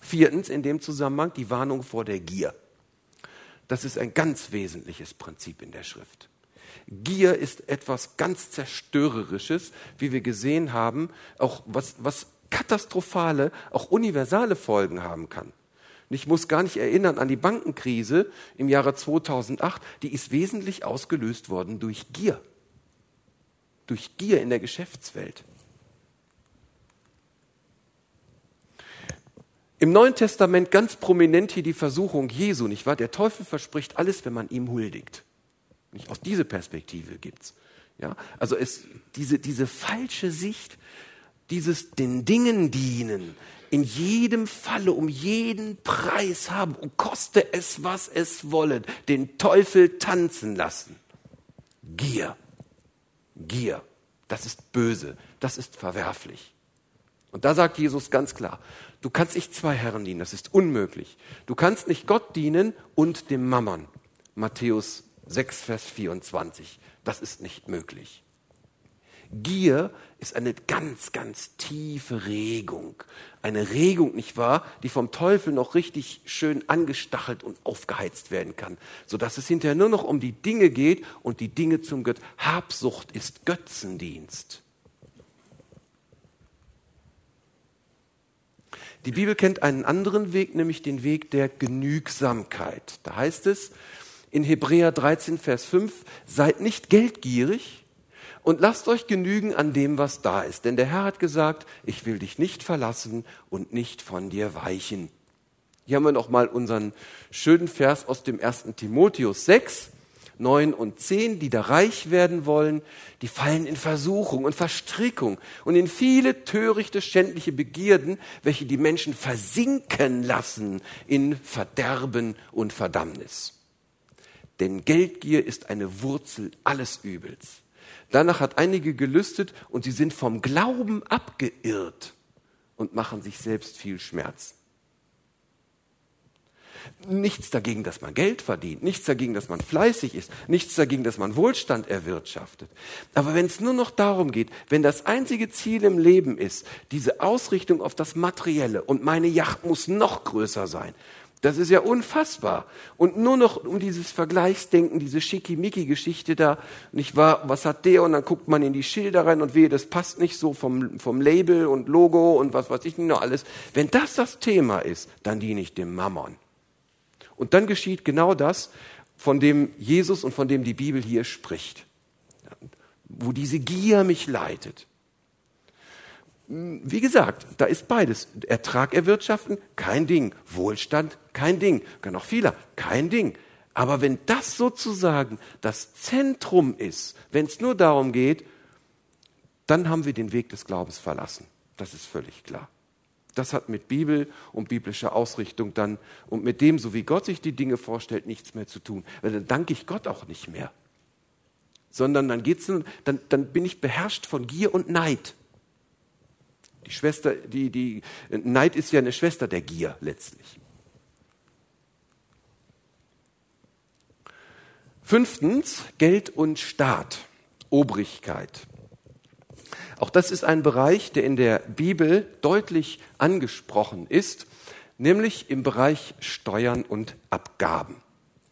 Viertens in dem Zusammenhang die Warnung vor der Gier. Das ist ein ganz wesentliches Prinzip in der Schrift. Gier ist etwas ganz Zerstörerisches, wie wir gesehen haben, auch was, was katastrophale, auch universale Folgen haben kann. Und ich muss gar nicht erinnern an die Bankenkrise im Jahre 2008, die ist wesentlich ausgelöst worden durch Gier. Durch Gier in der Geschäftswelt. Im Neuen Testament ganz prominent hier die Versuchung Jesu, nicht wahr? Der Teufel verspricht alles, wenn man ihm huldigt. Nicht aus dieser Perspektive gibt's. Ja, also es, diese, diese falsche Sicht, dieses den Dingen dienen, in jedem Falle um jeden Preis haben und koste es, was es wolle, den Teufel tanzen lassen. Gier. Gier. Das ist böse. Das ist verwerflich. Und da sagt Jesus ganz klar, du kannst nicht zwei Herren dienen, das ist unmöglich. Du kannst nicht Gott dienen und dem Mammon. Matthäus 6, Vers 24. Das ist nicht möglich. Gier ist eine ganz, ganz tiefe Regung. Eine Regung, nicht wahr, die vom Teufel noch richtig schön angestachelt und aufgeheizt werden kann, sodass es hinterher nur noch um die Dinge geht und die Dinge zum Gott. Habsucht ist Götzendienst. Die Bibel kennt einen anderen Weg, nämlich den Weg der Genügsamkeit. Da heißt es in Hebräer 13, Vers 5, seid nicht geldgierig, und lasst euch genügen an dem, was da ist. Denn der Herr hat gesagt, ich will dich nicht verlassen und nicht von dir weichen. Hier haben wir noch mal unseren schönen Vers aus dem ersten Timotheus 6, 9 und 10, die da reich werden wollen, die fallen in Versuchung und Verstrickung und in viele törichte, schändliche Begierden, welche die Menschen versinken lassen in Verderben und Verdammnis. Denn Geldgier ist eine Wurzel alles Übels. Danach hat einige gelüstet und sie sind vom Glauben abgeirrt und machen sich selbst viel Schmerz. Nichts dagegen, dass man Geld verdient, nichts dagegen, dass man fleißig ist, nichts dagegen, dass man Wohlstand erwirtschaftet. Aber wenn es nur noch darum geht, wenn das einzige Ziel im Leben ist, diese Ausrichtung auf das Materielle und meine Yacht muss noch größer sein das ist ja unfassbar. Und nur noch um dieses Vergleichsdenken, diese Schickimicki-Geschichte da, nicht wahr? Was hat der? Und dann guckt man in die Schilder rein und wehe, das passt nicht so vom, vom Label und Logo und was weiß ich nicht noch alles. Wenn das das Thema ist, dann diene ich dem Mammon. Und dann geschieht genau das, von dem Jesus und von dem die Bibel hier spricht. Wo diese Gier mich leitet wie gesagt, da ist beides. Ertrag erwirtschaften, kein Ding. Wohlstand, kein Ding. Kann noch vieler, kein Ding. Aber wenn das sozusagen das Zentrum ist, wenn es nur darum geht, dann haben wir den Weg des Glaubens verlassen. Das ist völlig klar. Das hat mit Bibel und biblischer Ausrichtung dann und mit dem, so wie Gott sich die Dinge vorstellt, nichts mehr zu tun. Weil dann danke ich Gott auch nicht mehr sondern dann geht's, dann, dann bin ich beherrscht von Gier und Neid. Die Schwester, die, die, Neid ist ja eine Schwester der Gier letztlich. Fünftens, Geld und Staat, Obrigkeit. Auch das ist ein Bereich, der in der Bibel deutlich angesprochen ist, nämlich im Bereich Steuern und Abgaben.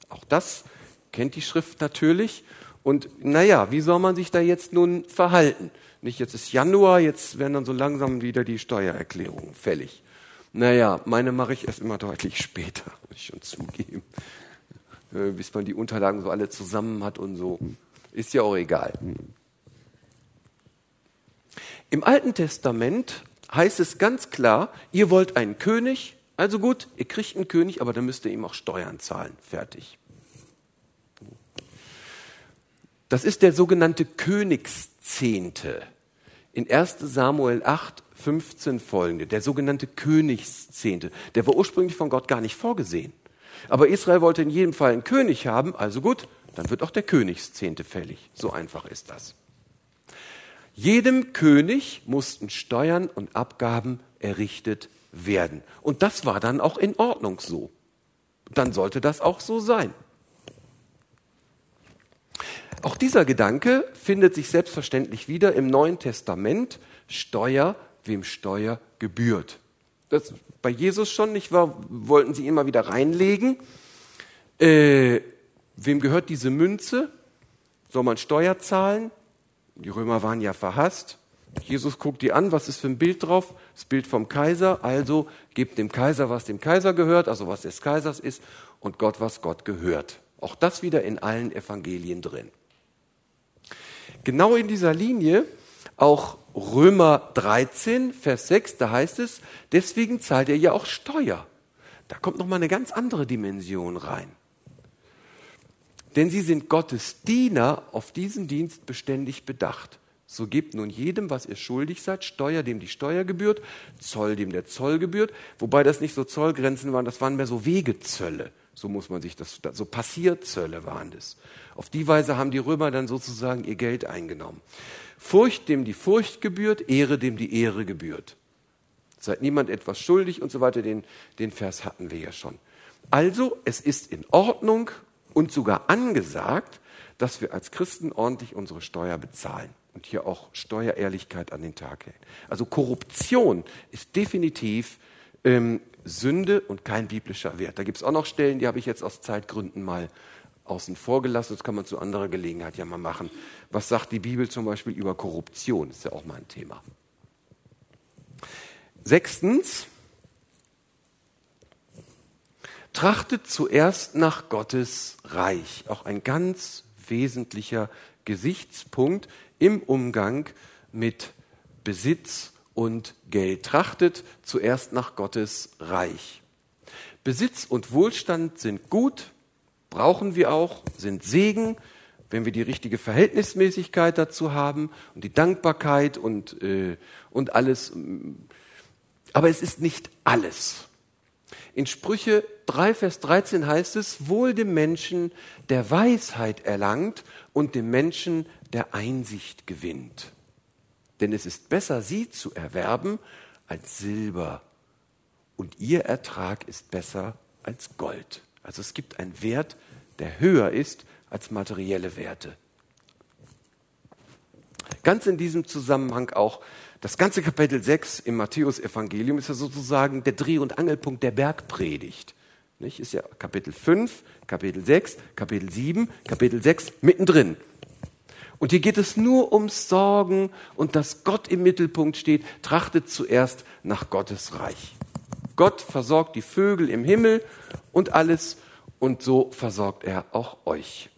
Auch das kennt die Schrift natürlich. Und naja, wie soll man sich da jetzt nun verhalten? Nicht jetzt ist Januar, jetzt werden dann so langsam wieder die Steuererklärungen fällig. Naja, meine mache ich erst immer deutlich später, (laughs) muss ich schon zugeben. Äh, bis man die Unterlagen so alle zusammen hat und so. Ist ja auch egal. Im Alten Testament heißt es ganz klar, ihr wollt einen König, also gut, ihr kriegt einen König, aber dann müsst ihr ihm auch Steuern zahlen. Fertig. Das ist der sogenannte Königszehnte. In 1 Samuel 8, 15 folgende, der sogenannte Königszehnte. Der war ursprünglich von Gott gar nicht vorgesehen. Aber Israel wollte in jedem Fall einen König haben, also gut, dann wird auch der Königszehnte fällig. So einfach ist das. Jedem König mussten Steuern und Abgaben errichtet werden. Und das war dann auch in Ordnung so. Dann sollte das auch so sein. Auch dieser Gedanke findet sich selbstverständlich wieder im Neuen Testament. Steuer, wem Steuer gebührt. Das bei Jesus schon nicht war, wollten sie mal wieder reinlegen. Äh, wem gehört diese Münze? Soll man Steuer zahlen? Die Römer waren ja verhasst. Jesus guckt die an, was ist für ein Bild drauf? Das Bild vom Kaiser. Also gebt dem Kaiser, was dem Kaiser gehört, also was des Kaisers ist, und Gott, was Gott gehört. Auch das wieder in allen Evangelien drin. Genau in dieser Linie auch Römer 13, Vers 6, da heißt es, deswegen zahlt ihr ja auch Steuer. Da kommt noch mal eine ganz andere Dimension rein. Denn sie sind Gottes Diener, auf diesen Dienst beständig bedacht. So gebt nun jedem, was ihr schuldig seid, Steuer, dem die Steuer gebührt, Zoll, dem der Zoll gebührt. Wobei das nicht so Zollgrenzen waren, das waren mehr so Wegezölle. So muss man sich das, so Passierzölle waren das. Auf die Weise haben die Römer dann sozusagen ihr Geld eingenommen. Furcht, dem die Furcht gebührt, Ehre, dem die Ehre gebührt. Seid niemand etwas schuldig und so weiter, den, den Vers hatten wir ja schon. Also, es ist in Ordnung und sogar angesagt, dass wir als Christen ordentlich unsere Steuer bezahlen und hier auch Steuerehrlichkeit an den Tag hält. Also Korruption ist definitiv ähm, Sünde und kein biblischer Wert. Da gibt es auch noch Stellen, die habe ich jetzt aus Zeitgründen mal außen vor gelassen. Das kann man zu anderer Gelegenheit ja mal machen. Was sagt die Bibel zum Beispiel über Korruption? Das ist ja auch mal ein Thema. Sechstens, trachtet zuerst nach Gottes Reich. Auch ein ganz wesentlicher Gesichtspunkt im Umgang mit Besitz und Geld. Trachtet zuerst nach Gottes Reich. Besitz und Wohlstand sind gut, brauchen wir auch, sind Segen, wenn wir die richtige Verhältnismäßigkeit dazu haben und die Dankbarkeit und, äh, und alles. Aber es ist nicht alles. In Sprüche 3, Vers 13 heißt es, wohl dem Menschen, der Weisheit erlangt und dem Menschen, der Einsicht gewinnt. Denn es ist besser, sie zu erwerben als Silber. Und ihr Ertrag ist besser als Gold. Also es gibt einen Wert, der höher ist als materielle Werte. Ganz in diesem Zusammenhang auch das ganze Kapitel 6 im Matthäus-Evangelium ist ja sozusagen der Dreh- und Angelpunkt der Bergpredigt. Nicht? Ist ja Kapitel 5, Kapitel 6, Kapitel 7, Kapitel 6 mittendrin. Und hier geht es nur ums Sorgen und dass Gott im Mittelpunkt steht. Trachtet zuerst nach Gottes Reich. Gott versorgt die Vögel im Himmel und alles und so versorgt er auch euch.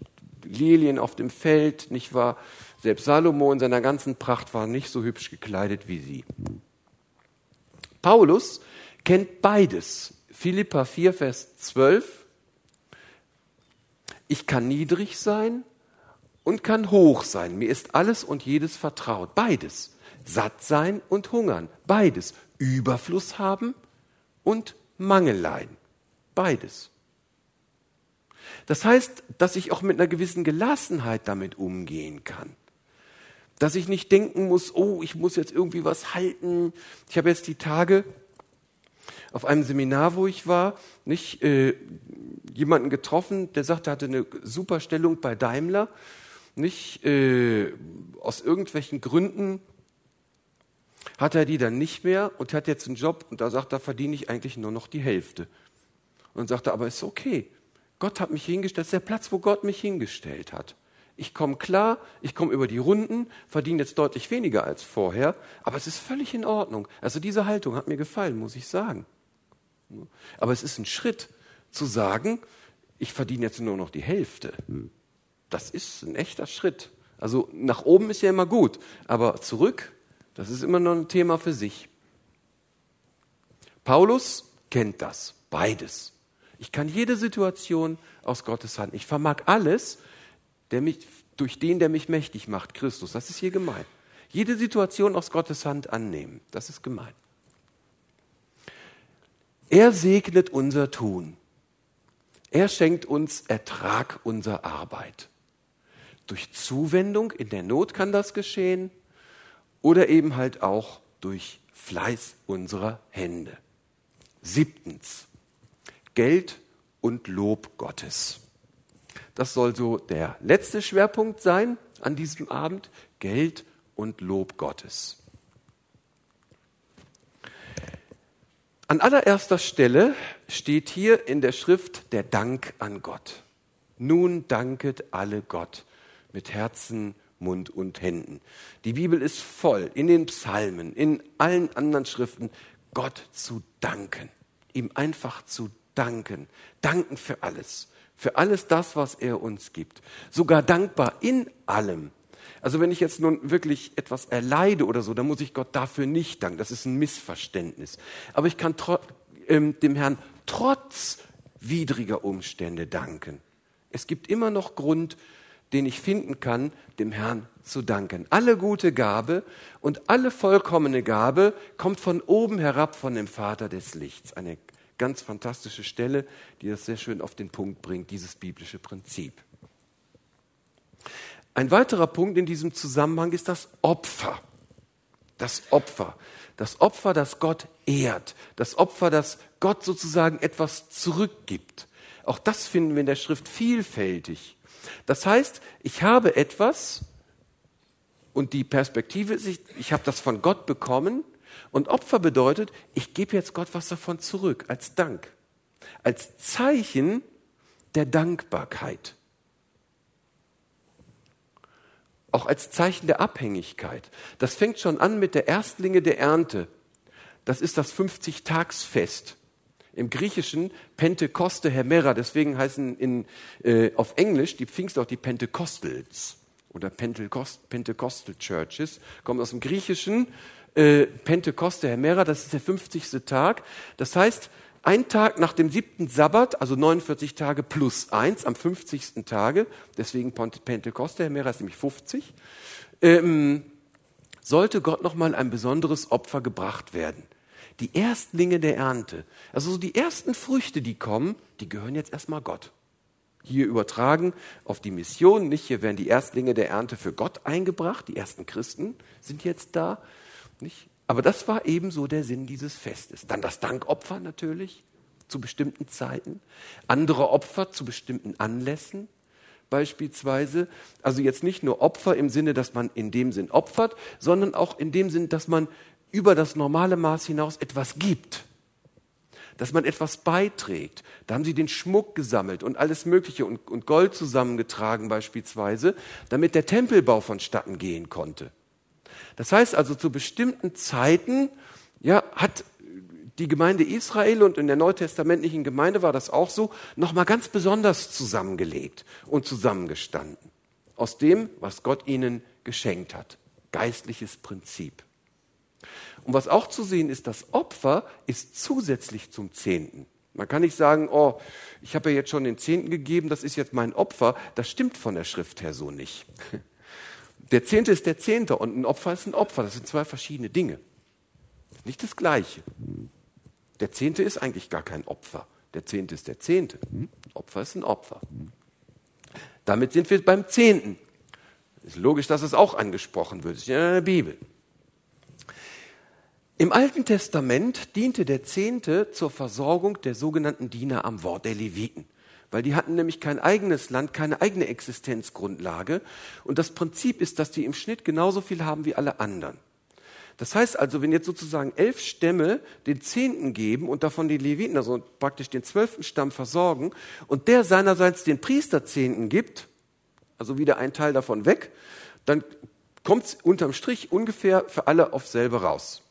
Lilien auf dem Feld, nicht wahr? Selbst Salomo in seiner ganzen Pracht war nicht so hübsch gekleidet wie sie. Paulus kennt beides. Philippa 4, Vers 12. Ich kann niedrig sein und kann hoch sein. Mir ist alles und jedes vertraut. Beides. Satt sein und hungern. Beides. Überfluss haben und Mangel leiden. Beides. Das heißt, dass ich auch mit einer gewissen Gelassenheit damit umgehen kann. Dass ich nicht denken muss, oh, ich muss jetzt irgendwie was halten. Ich habe jetzt die Tage auf einem Seminar, wo ich war, nicht äh, jemanden getroffen, der sagte, er hatte eine super Stellung bei Daimler, nicht äh, aus irgendwelchen Gründen hat er die dann nicht mehr und hat jetzt einen Job und da sagt er, verdiene ich eigentlich nur noch die Hälfte. Und sagt er, aber ist okay. Gott hat mich hingestellt, das ist der Platz, wo Gott mich hingestellt hat. Ich komme klar, ich komme über die Runden, verdiene jetzt deutlich weniger als vorher, aber es ist völlig in Ordnung. Also diese Haltung hat mir gefallen, muss ich sagen. Aber es ist ein Schritt zu sagen, ich verdiene jetzt nur noch die Hälfte. Das ist ein echter Schritt. Also nach oben ist ja immer gut, aber zurück, das ist immer noch ein Thema für sich. Paulus kennt das, beides. Ich kann jede Situation aus Gottes Hand. Ich vermag alles, der mich, durch den, der mich mächtig macht, Christus. Das ist hier gemein. Jede Situation aus Gottes Hand annehmen. Das ist gemein. Er segnet unser Tun. Er schenkt uns Ertrag unserer Arbeit. Durch Zuwendung in der Not kann das geschehen oder eben halt auch durch Fleiß unserer Hände. Siebtens, Geld und Lob Gottes. Das soll so der letzte Schwerpunkt sein an diesem Abend, Geld und Lob Gottes. An allererster Stelle steht hier in der Schrift der Dank an Gott. Nun danket alle Gott mit Herzen, Mund und Händen. Die Bibel ist voll in den Psalmen, in allen anderen Schriften, Gott zu danken, ihm einfach zu danken, danken für alles, für alles das, was er uns gibt, sogar dankbar in allem, also wenn ich jetzt nun wirklich etwas erleide oder so, dann muss ich Gott dafür nicht danken. Das ist ein Missverständnis. Aber ich kann ähm, dem Herrn trotz widriger Umstände danken. Es gibt immer noch Grund, den ich finden kann, dem Herrn zu danken. Alle gute Gabe und alle vollkommene Gabe kommt von oben herab von dem Vater des Lichts. Eine ganz fantastische Stelle, die das sehr schön auf den Punkt bringt, dieses biblische Prinzip. Ein weiterer Punkt in diesem Zusammenhang ist das Opfer. Das Opfer. Das Opfer, das Gott ehrt. Das Opfer, das Gott sozusagen etwas zurückgibt. Auch das finden wir in der Schrift vielfältig. Das heißt, ich habe etwas und die Perspektive ist, ich, habe das von Gott bekommen und Opfer bedeutet, ich gebe jetzt Gott was davon zurück als Dank. Als Zeichen der Dankbarkeit. auch als Zeichen der Abhängigkeit. Das fängt schon an mit der Erstlinge der Ernte. Das ist das 50-Tagsfest. Im Griechischen Pentekoste Hemera, deswegen heißen in, äh, auf Englisch die Pfingst auch die Pentecostals oder Pentecost, Pentecostal Churches, kommen aus dem Griechischen äh, Pentekoste Hemera, das ist der 50. Tag. Das heißt, ein Tag nach dem siebten Sabbat, also 49 Tage plus eins, am 50. Tage, deswegen Pentekoste, Herr Mera ist nämlich 50, ähm, sollte Gott nochmal ein besonderes Opfer gebracht werden. Die Erstlinge der Ernte, also so die ersten Früchte, die kommen, die gehören jetzt erstmal Gott. Hier übertragen auf die Mission, nicht? Hier werden die Erstlinge der Ernte für Gott eingebracht, die ersten Christen sind jetzt da, nicht? Aber das war ebenso der Sinn dieses Festes. Dann das Dankopfer natürlich zu bestimmten Zeiten, andere Opfer zu bestimmten Anlässen beispielsweise. Also jetzt nicht nur Opfer im Sinne, dass man in dem Sinn opfert, sondern auch in dem Sinn, dass man über das normale Maß hinaus etwas gibt. Dass man etwas beiträgt. Da haben sie den Schmuck gesammelt und alles Mögliche und, und Gold zusammengetragen beispielsweise, damit der Tempelbau vonstatten gehen konnte. Das heißt also, zu bestimmten Zeiten ja, hat die Gemeinde Israel und in der neutestamentlichen Gemeinde war das auch so, nochmal ganz besonders zusammengelegt und zusammengestanden. Aus dem, was Gott ihnen geschenkt hat. Geistliches Prinzip. Und was auch zu sehen ist, das Opfer ist zusätzlich zum Zehnten. Man kann nicht sagen, oh, ich habe ja jetzt schon den Zehnten gegeben, das ist jetzt mein Opfer. Das stimmt von der Schrift her so nicht. (laughs) Der Zehnte ist der Zehnte und ein Opfer ist ein Opfer. Das sind zwei verschiedene Dinge. Nicht das Gleiche. Der Zehnte ist eigentlich gar kein Opfer. Der Zehnte ist der Zehnte. Opfer ist ein Opfer. Damit sind wir beim Zehnten. Ist logisch, dass es auch angesprochen wird. ist ja in der Bibel. Im Alten Testament diente der Zehnte zur Versorgung der sogenannten Diener am Wort, der Leviten. Weil die hatten nämlich kein eigenes Land, keine eigene Existenzgrundlage. Und das Prinzip ist, dass die im Schnitt genauso viel haben wie alle anderen. Das heißt also, wenn jetzt sozusagen elf Stämme den Zehnten geben und davon die Leviten, also praktisch den zwölften Stamm versorgen, und der seinerseits den Priesterzehnten gibt, also wieder ein Teil davon weg, dann kommt es unterm Strich ungefähr für alle auf selbe raus.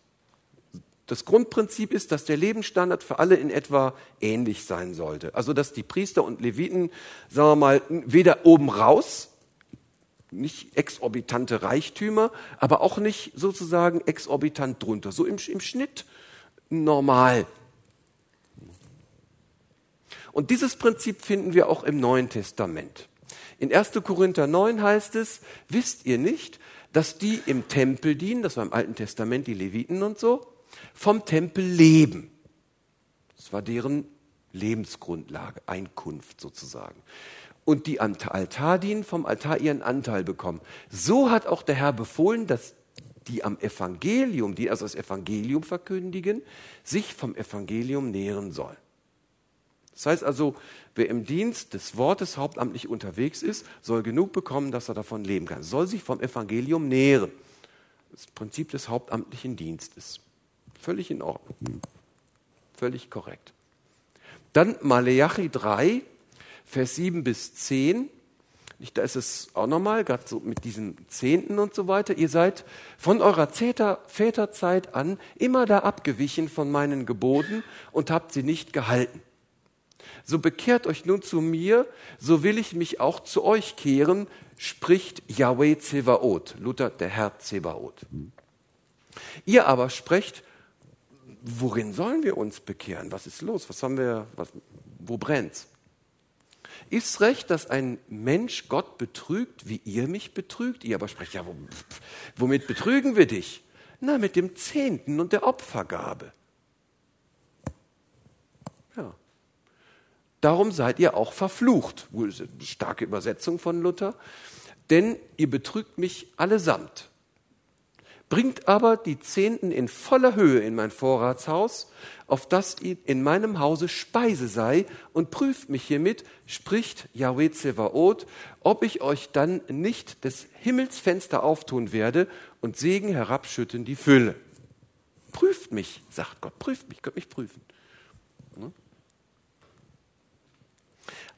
Das Grundprinzip ist, dass der Lebensstandard für alle in etwa ähnlich sein sollte. Also, dass die Priester und Leviten, sagen wir mal, weder oben raus nicht exorbitante Reichtümer, aber auch nicht sozusagen exorbitant drunter. So im, im Schnitt normal. Und dieses Prinzip finden wir auch im Neuen Testament. In 1. Korinther 9 heißt es, wisst ihr nicht, dass die im Tempel dienen, das war im Alten Testament die Leviten und so, vom Tempel leben. Das war deren Lebensgrundlage, Einkunft sozusagen und die am Altar dienen, vom Altar ihren Anteil bekommen. So hat auch der Herr befohlen, dass die am Evangelium, die also das Evangelium verkündigen, sich vom Evangelium nähren sollen. Das heißt also, wer im Dienst des Wortes hauptamtlich unterwegs ist, soll genug bekommen, dass er davon leben kann. Soll sich vom Evangelium nähren. Das Prinzip des hauptamtlichen Dienstes. Völlig in Ordnung. Völlig korrekt. Dann Maleachi 3, Vers 7 bis 10. Da ist es auch nochmal, gerade so mit diesen Zehnten und so weiter. Ihr seid von eurer Väter, Väterzeit an immer da abgewichen von meinen Geboten und habt sie nicht gehalten. So bekehrt euch nun zu mir, so will ich mich auch zu euch kehren, spricht Yahweh Zebaoth, Luther der Herr Zebaoth. Ihr aber sprecht, worin sollen wir uns bekehren? Was ist los? Was haben wir, was, wo brennt's? Ist recht, dass ein Mensch Gott betrügt, wie ihr mich betrügt? Ihr aber sprecht, ja, womit betrügen wir dich? Na, mit dem Zehnten und der Opfergabe. Ja. Darum seid ihr auch verflucht. Starke Übersetzung von Luther. Denn ihr betrügt mich allesamt bringt aber die Zehnten in voller Höhe in mein Vorratshaus, auf das in meinem Hause Speise sei, und prüft mich hiermit, spricht Yahweh Zevaot, ob ich euch dann nicht des Himmelsfenster auftun werde und Segen herabschütten die Fülle. Prüft mich, sagt Gott, prüft mich, könnt mich prüfen. Ne?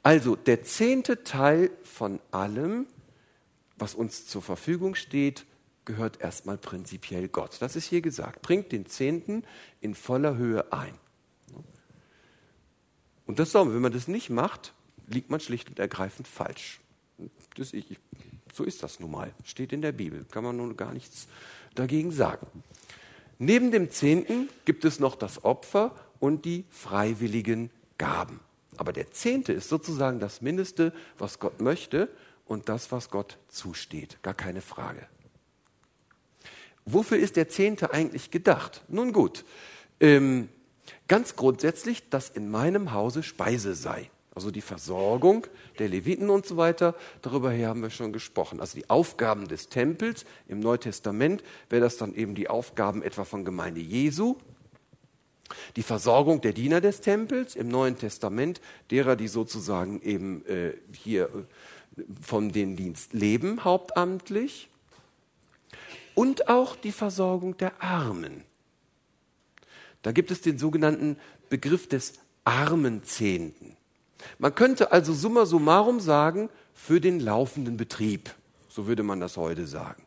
Also der zehnte Teil von allem, was uns zur Verfügung steht, gehört erstmal prinzipiell Gott. Das ist hier gesagt. Bringt den Zehnten in voller Höhe ein. Und das soll, wenn man das nicht macht, liegt man schlicht und ergreifend falsch. Das, ich, so ist das nun mal. Steht in der Bibel. Kann man nun gar nichts dagegen sagen. Neben dem Zehnten gibt es noch das Opfer und die freiwilligen Gaben. Aber der Zehnte ist sozusagen das Mindeste, was Gott möchte und das, was Gott zusteht. Gar keine Frage. Wofür ist der Zehnte eigentlich gedacht? Nun gut, ähm, ganz grundsätzlich, dass in meinem Hause Speise sei. Also die Versorgung der Leviten und so weiter, darüber haben wir schon gesprochen. Also die Aufgaben des Tempels im Neutestament wäre das dann eben die Aufgaben etwa von Gemeinde Jesu. Die Versorgung der Diener des Tempels im Neuen Testament, derer, die sozusagen eben äh, hier äh, von den Dienst leben, hauptamtlich und auch die Versorgung der Armen. Da gibt es den sogenannten Begriff des Armenzehnten. Man könnte also summa summarum sagen, für den laufenden Betrieb. So würde man das heute sagen.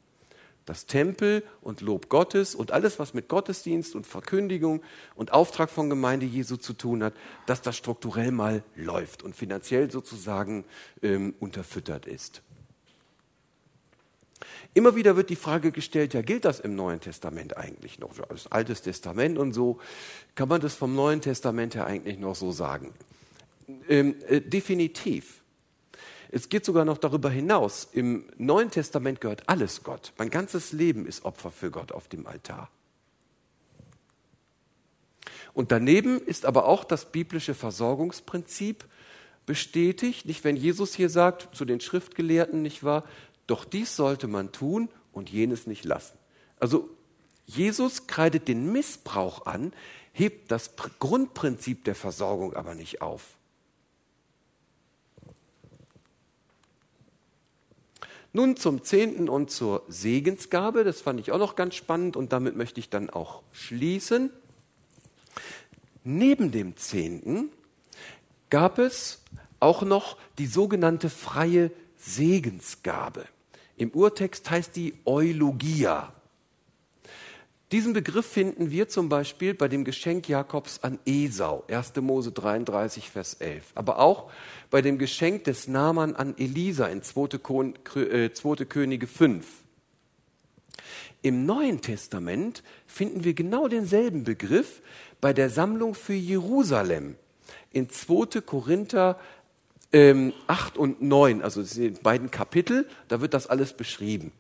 Das Tempel und Lob Gottes und alles, was mit Gottesdienst und Verkündigung und Auftrag von Gemeinde Jesu zu tun hat, dass das strukturell mal läuft und finanziell sozusagen ähm, unterfüttert ist. Immer wieder wird die Frage gestellt, ja, gilt das im Neuen Testament eigentlich noch? Das Altes Testament und so, kann man das vom Neuen Testament her eigentlich noch so sagen? Ähm, äh, definitiv. Es geht sogar noch darüber hinaus. Im Neuen Testament gehört alles Gott. Mein ganzes Leben ist Opfer für Gott auf dem Altar. Und daneben ist aber auch das biblische Versorgungsprinzip bestätigt, nicht wenn Jesus hier sagt zu den Schriftgelehrten, nicht wahr? Doch dies sollte man tun und jenes nicht lassen. Also Jesus kreidet den Missbrauch an, hebt das Grundprinzip der Versorgung aber nicht auf. Nun zum Zehnten und zur Segensgabe. Das fand ich auch noch ganz spannend und damit möchte ich dann auch schließen. Neben dem Zehnten gab es auch noch die sogenannte freie Segensgabe. Im Urtext heißt die Eulogia. Diesen Begriff finden wir zum Beispiel bei dem Geschenk Jakobs an Esau, 1. Mose 33, Vers 11. Aber auch bei dem Geschenk des Naaman an Elisa in 2. Äh, Könige 5. Im Neuen Testament finden wir genau denselben Begriff bei der Sammlung für Jerusalem in 2. Korinther ähm, 8 und 9, also in beiden Kapitel, da wird das alles beschrieben.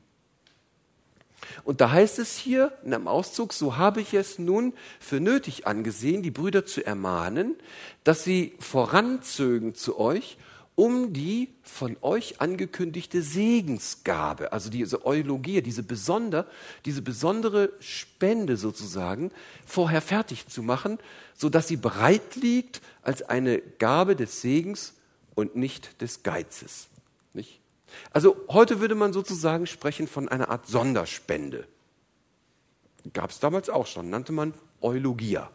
Und da heißt es hier in einem Auszug, so habe ich es nun für nötig angesehen, die Brüder zu ermahnen, dass sie voranzögen zu euch, um die von euch angekündigte Segensgabe, also diese Eulogie, diese, besonder, diese besondere Spende sozusagen, vorher fertig zu machen, so dass sie bereit liegt als eine Gabe des Segens und nicht des Geizes. Nicht? Also heute würde man sozusagen sprechen von einer Art Sonderspende. Gab es damals auch schon, nannte man Eulogia.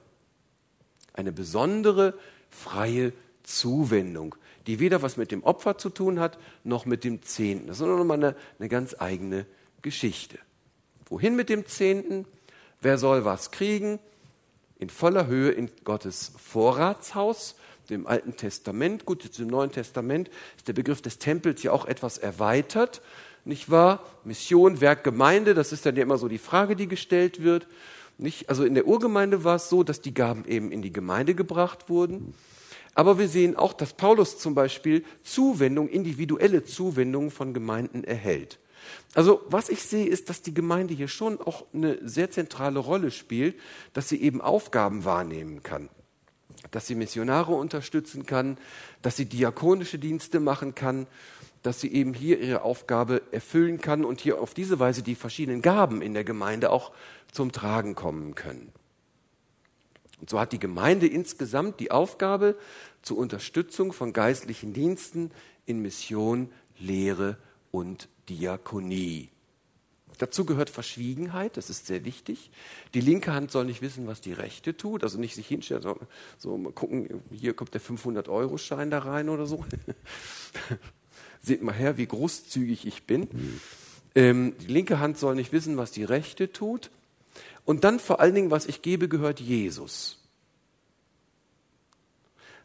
Eine besondere freie Zuwendung, die weder was mit dem Opfer zu tun hat, noch mit dem Zehnten. Das ist nochmal eine, eine ganz eigene Geschichte. Wohin mit dem Zehnten? Wer soll was kriegen? In voller Höhe in Gottes Vorratshaus dem Alten Testament. Gut, jetzt im Neuen Testament ist der Begriff des Tempels ja auch etwas erweitert, nicht wahr? Mission, Werk, Gemeinde, das ist dann ja immer so die Frage, die gestellt wird. Nicht? Also in der Urgemeinde war es so, dass die Gaben eben in die Gemeinde gebracht wurden. Aber wir sehen auch, dass Paulus zum Beispiel Zuwendung, individuelle Zuwendungen von Gemeinden erhält. Also was ich sehe, ist, dass die Gemeinde hier schon auch eine sehr zentrale Rolle spielt, dass sie eben Aufgaben wahrnehmen kann dass sie Missionare unterstützen kann, dass sie diakonische Dienste machen kann, dass sie eben hier ihre Aufgabe erfüllen kann und hier auf diese Weise die verschiedenen Gaben in der Gemeinde auch zum Tragen kommen können. Und so hat die Gemeinde insgesamt die Aufgabe zur Unterstützung von geistlichen Diensten in Mission, Lehre und Diakonie. Dazu gehört Verschwiegenheit, das ist sehr wichtig. Die linke Hand soll nicht wissen, was die rechte tut, also nicht sich hinstellen, so, so mal gucken, hier kommt der 500-Euro-Schein da rein oder so. (laughs) Seht mal her, wie großzügig ich bin. Ähm, die linke Hand soll nicht wissen, was die rechte tut. Und dann vor allen Dingen, was ich gebe, gehört Jesus.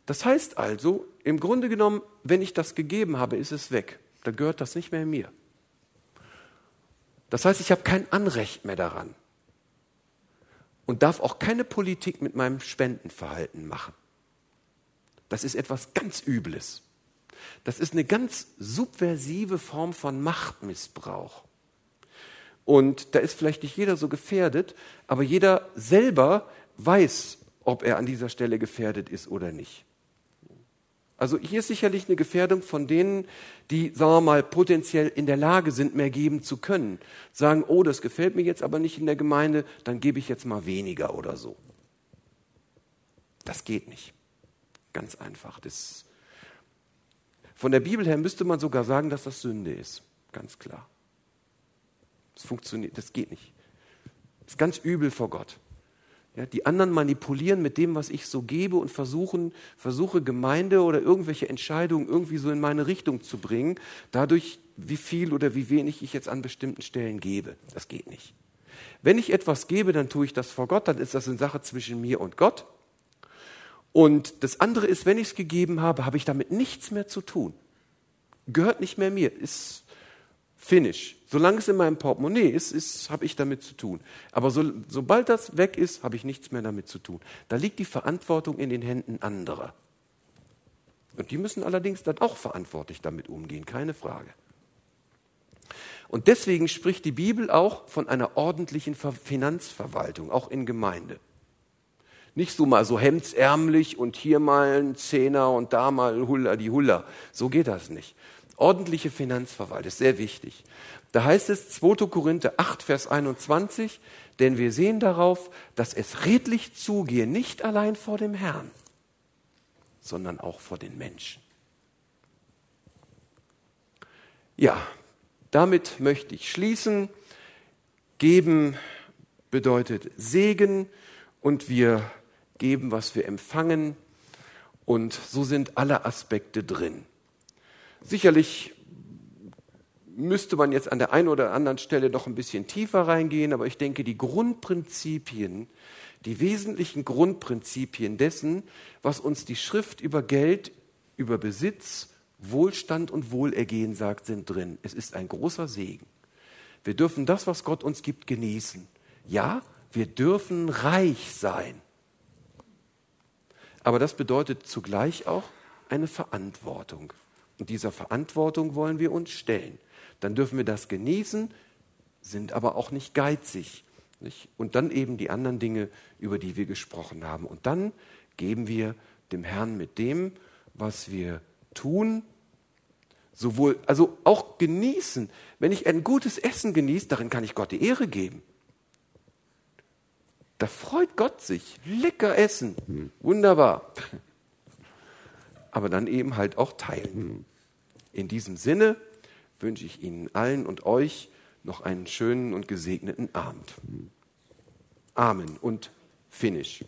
Das heißt also, im Grunde genommen, wenn ich das gegeben habe, ist es weg. Dann gehört das nicht mehr mir. Das heißt, ich habe kein Anrecht mehr daran und darf auch keine Politik mit meinem Spendenverhalten machen. Das ist etwas ganz Übles. Das ist eine ganz subversive Form von Machtmissbrauch. Und da ist vielleicht nicht jeder so gefährdet, aber jeder selber weiß, ob er an dieser Stelle gefährdet ist oder nicht. Also hier ist sicherlich eine Gefährdung von denen, die, sagen wir mal, potenziell in der Lage sind, mehr geben zu können. Sagen, oh, das gefällt mir jetzt aber nicht in der Gemeinde, dann gebe ich jetzt mal weniger oder so. Das geht nicht. Ganz einfach. Das von der Bibel her müsste man sogar sagen, dass das Sünde ist. Ganz klar. Das funktioniert, das geht nicht. Das ist ganz übel vor Gott. Ja, die anderen manipulieren mit dem, was ich so gebe und versuchen, versuche Gemeinde oder irgendwelche Entscheidungen irgendwie so in meine Richtung zu bringen, dadurch, wie viel oder wie wenig ich jetzt an bestimmten Stellen gebe. Das geht nicht. Wenn ich etwas gebe, dann tue ich das vor Gott, dann ist das eine Sache zwischen mir und Gott. Und das andere ist, wenn ich es gegeben habe, habe ich damit nichts mehr zu tun. Gehört nicht mehr mir, ist Finish. Solange es in meinem Portemonnaie ist, ist habe ich damit zu tun. Aber so, sobald das weg ist, habe ich nichts mehr damit zu tun. Da liegt die Verantwortung in den Händen anderer. Und die müssen allerdings dann auch verantwortlich damit umgehen, keine Frage. Und deswegen spricht die Bibel auch von einer ordentlichen Finanzverwaltung, auch in Gemeinde. Nicht so mal so hemdsärmlich und hier mal ein Zehner und da mal Hulla die Hulla. So geht das nicht. Ordentliche Finanzverwaltung ist sehr wichtig. Da heißt es 2. Korinther 8, Vers 21, denn wir sehen darauf, dass es redlich zugehe, nicht allein vor dem Herrn, sondern auch vor den Menschen. Ja, damit möchte ich schließen. Geben bedeutet Segen und wir geben, was wir empfangen. Und so sind alle Aspekte drin. Sicherlich müsste man jetzt an der einen oder anderen Stelle noch ein bisschen tiefer reingehen, aber ich denke, die Grundprinzipien, die wesentlichen Grundprinzipien dessen, was uns die Schrift über Geld, über Besitz, Wohlstand und Wohlergehen sagt, sind drin. Es ist ein großer Segen. Wir dürfen das, was Gott uns gibt, genießen. Ja, wir dürfen reich sein. Aber das bedeutet zugleich auch eine Verantwortung. Und dieser Verantwortung wollen wir uns stellen. Dann dürfen wir das genießen, sind aber auch nicht geizig. Nicht? Und dann eben die anderen Dinge, über die wir gesprochen haben. Und dann geben wir dem Herrn mit dem, was wir tun, sowohl, also auch genießen. Wenn ich ein gutes Essen genieße, darin kann ich Gott die Ehre geben. Da freut Gott sich. Lecker essen. Hm. Wunderbar. Aber dann eben halt auch teilen. In diesem Sinne wünsche ich Ihnen allen und euch noch einen schönen und gesegneten Abend. Amen und Finish.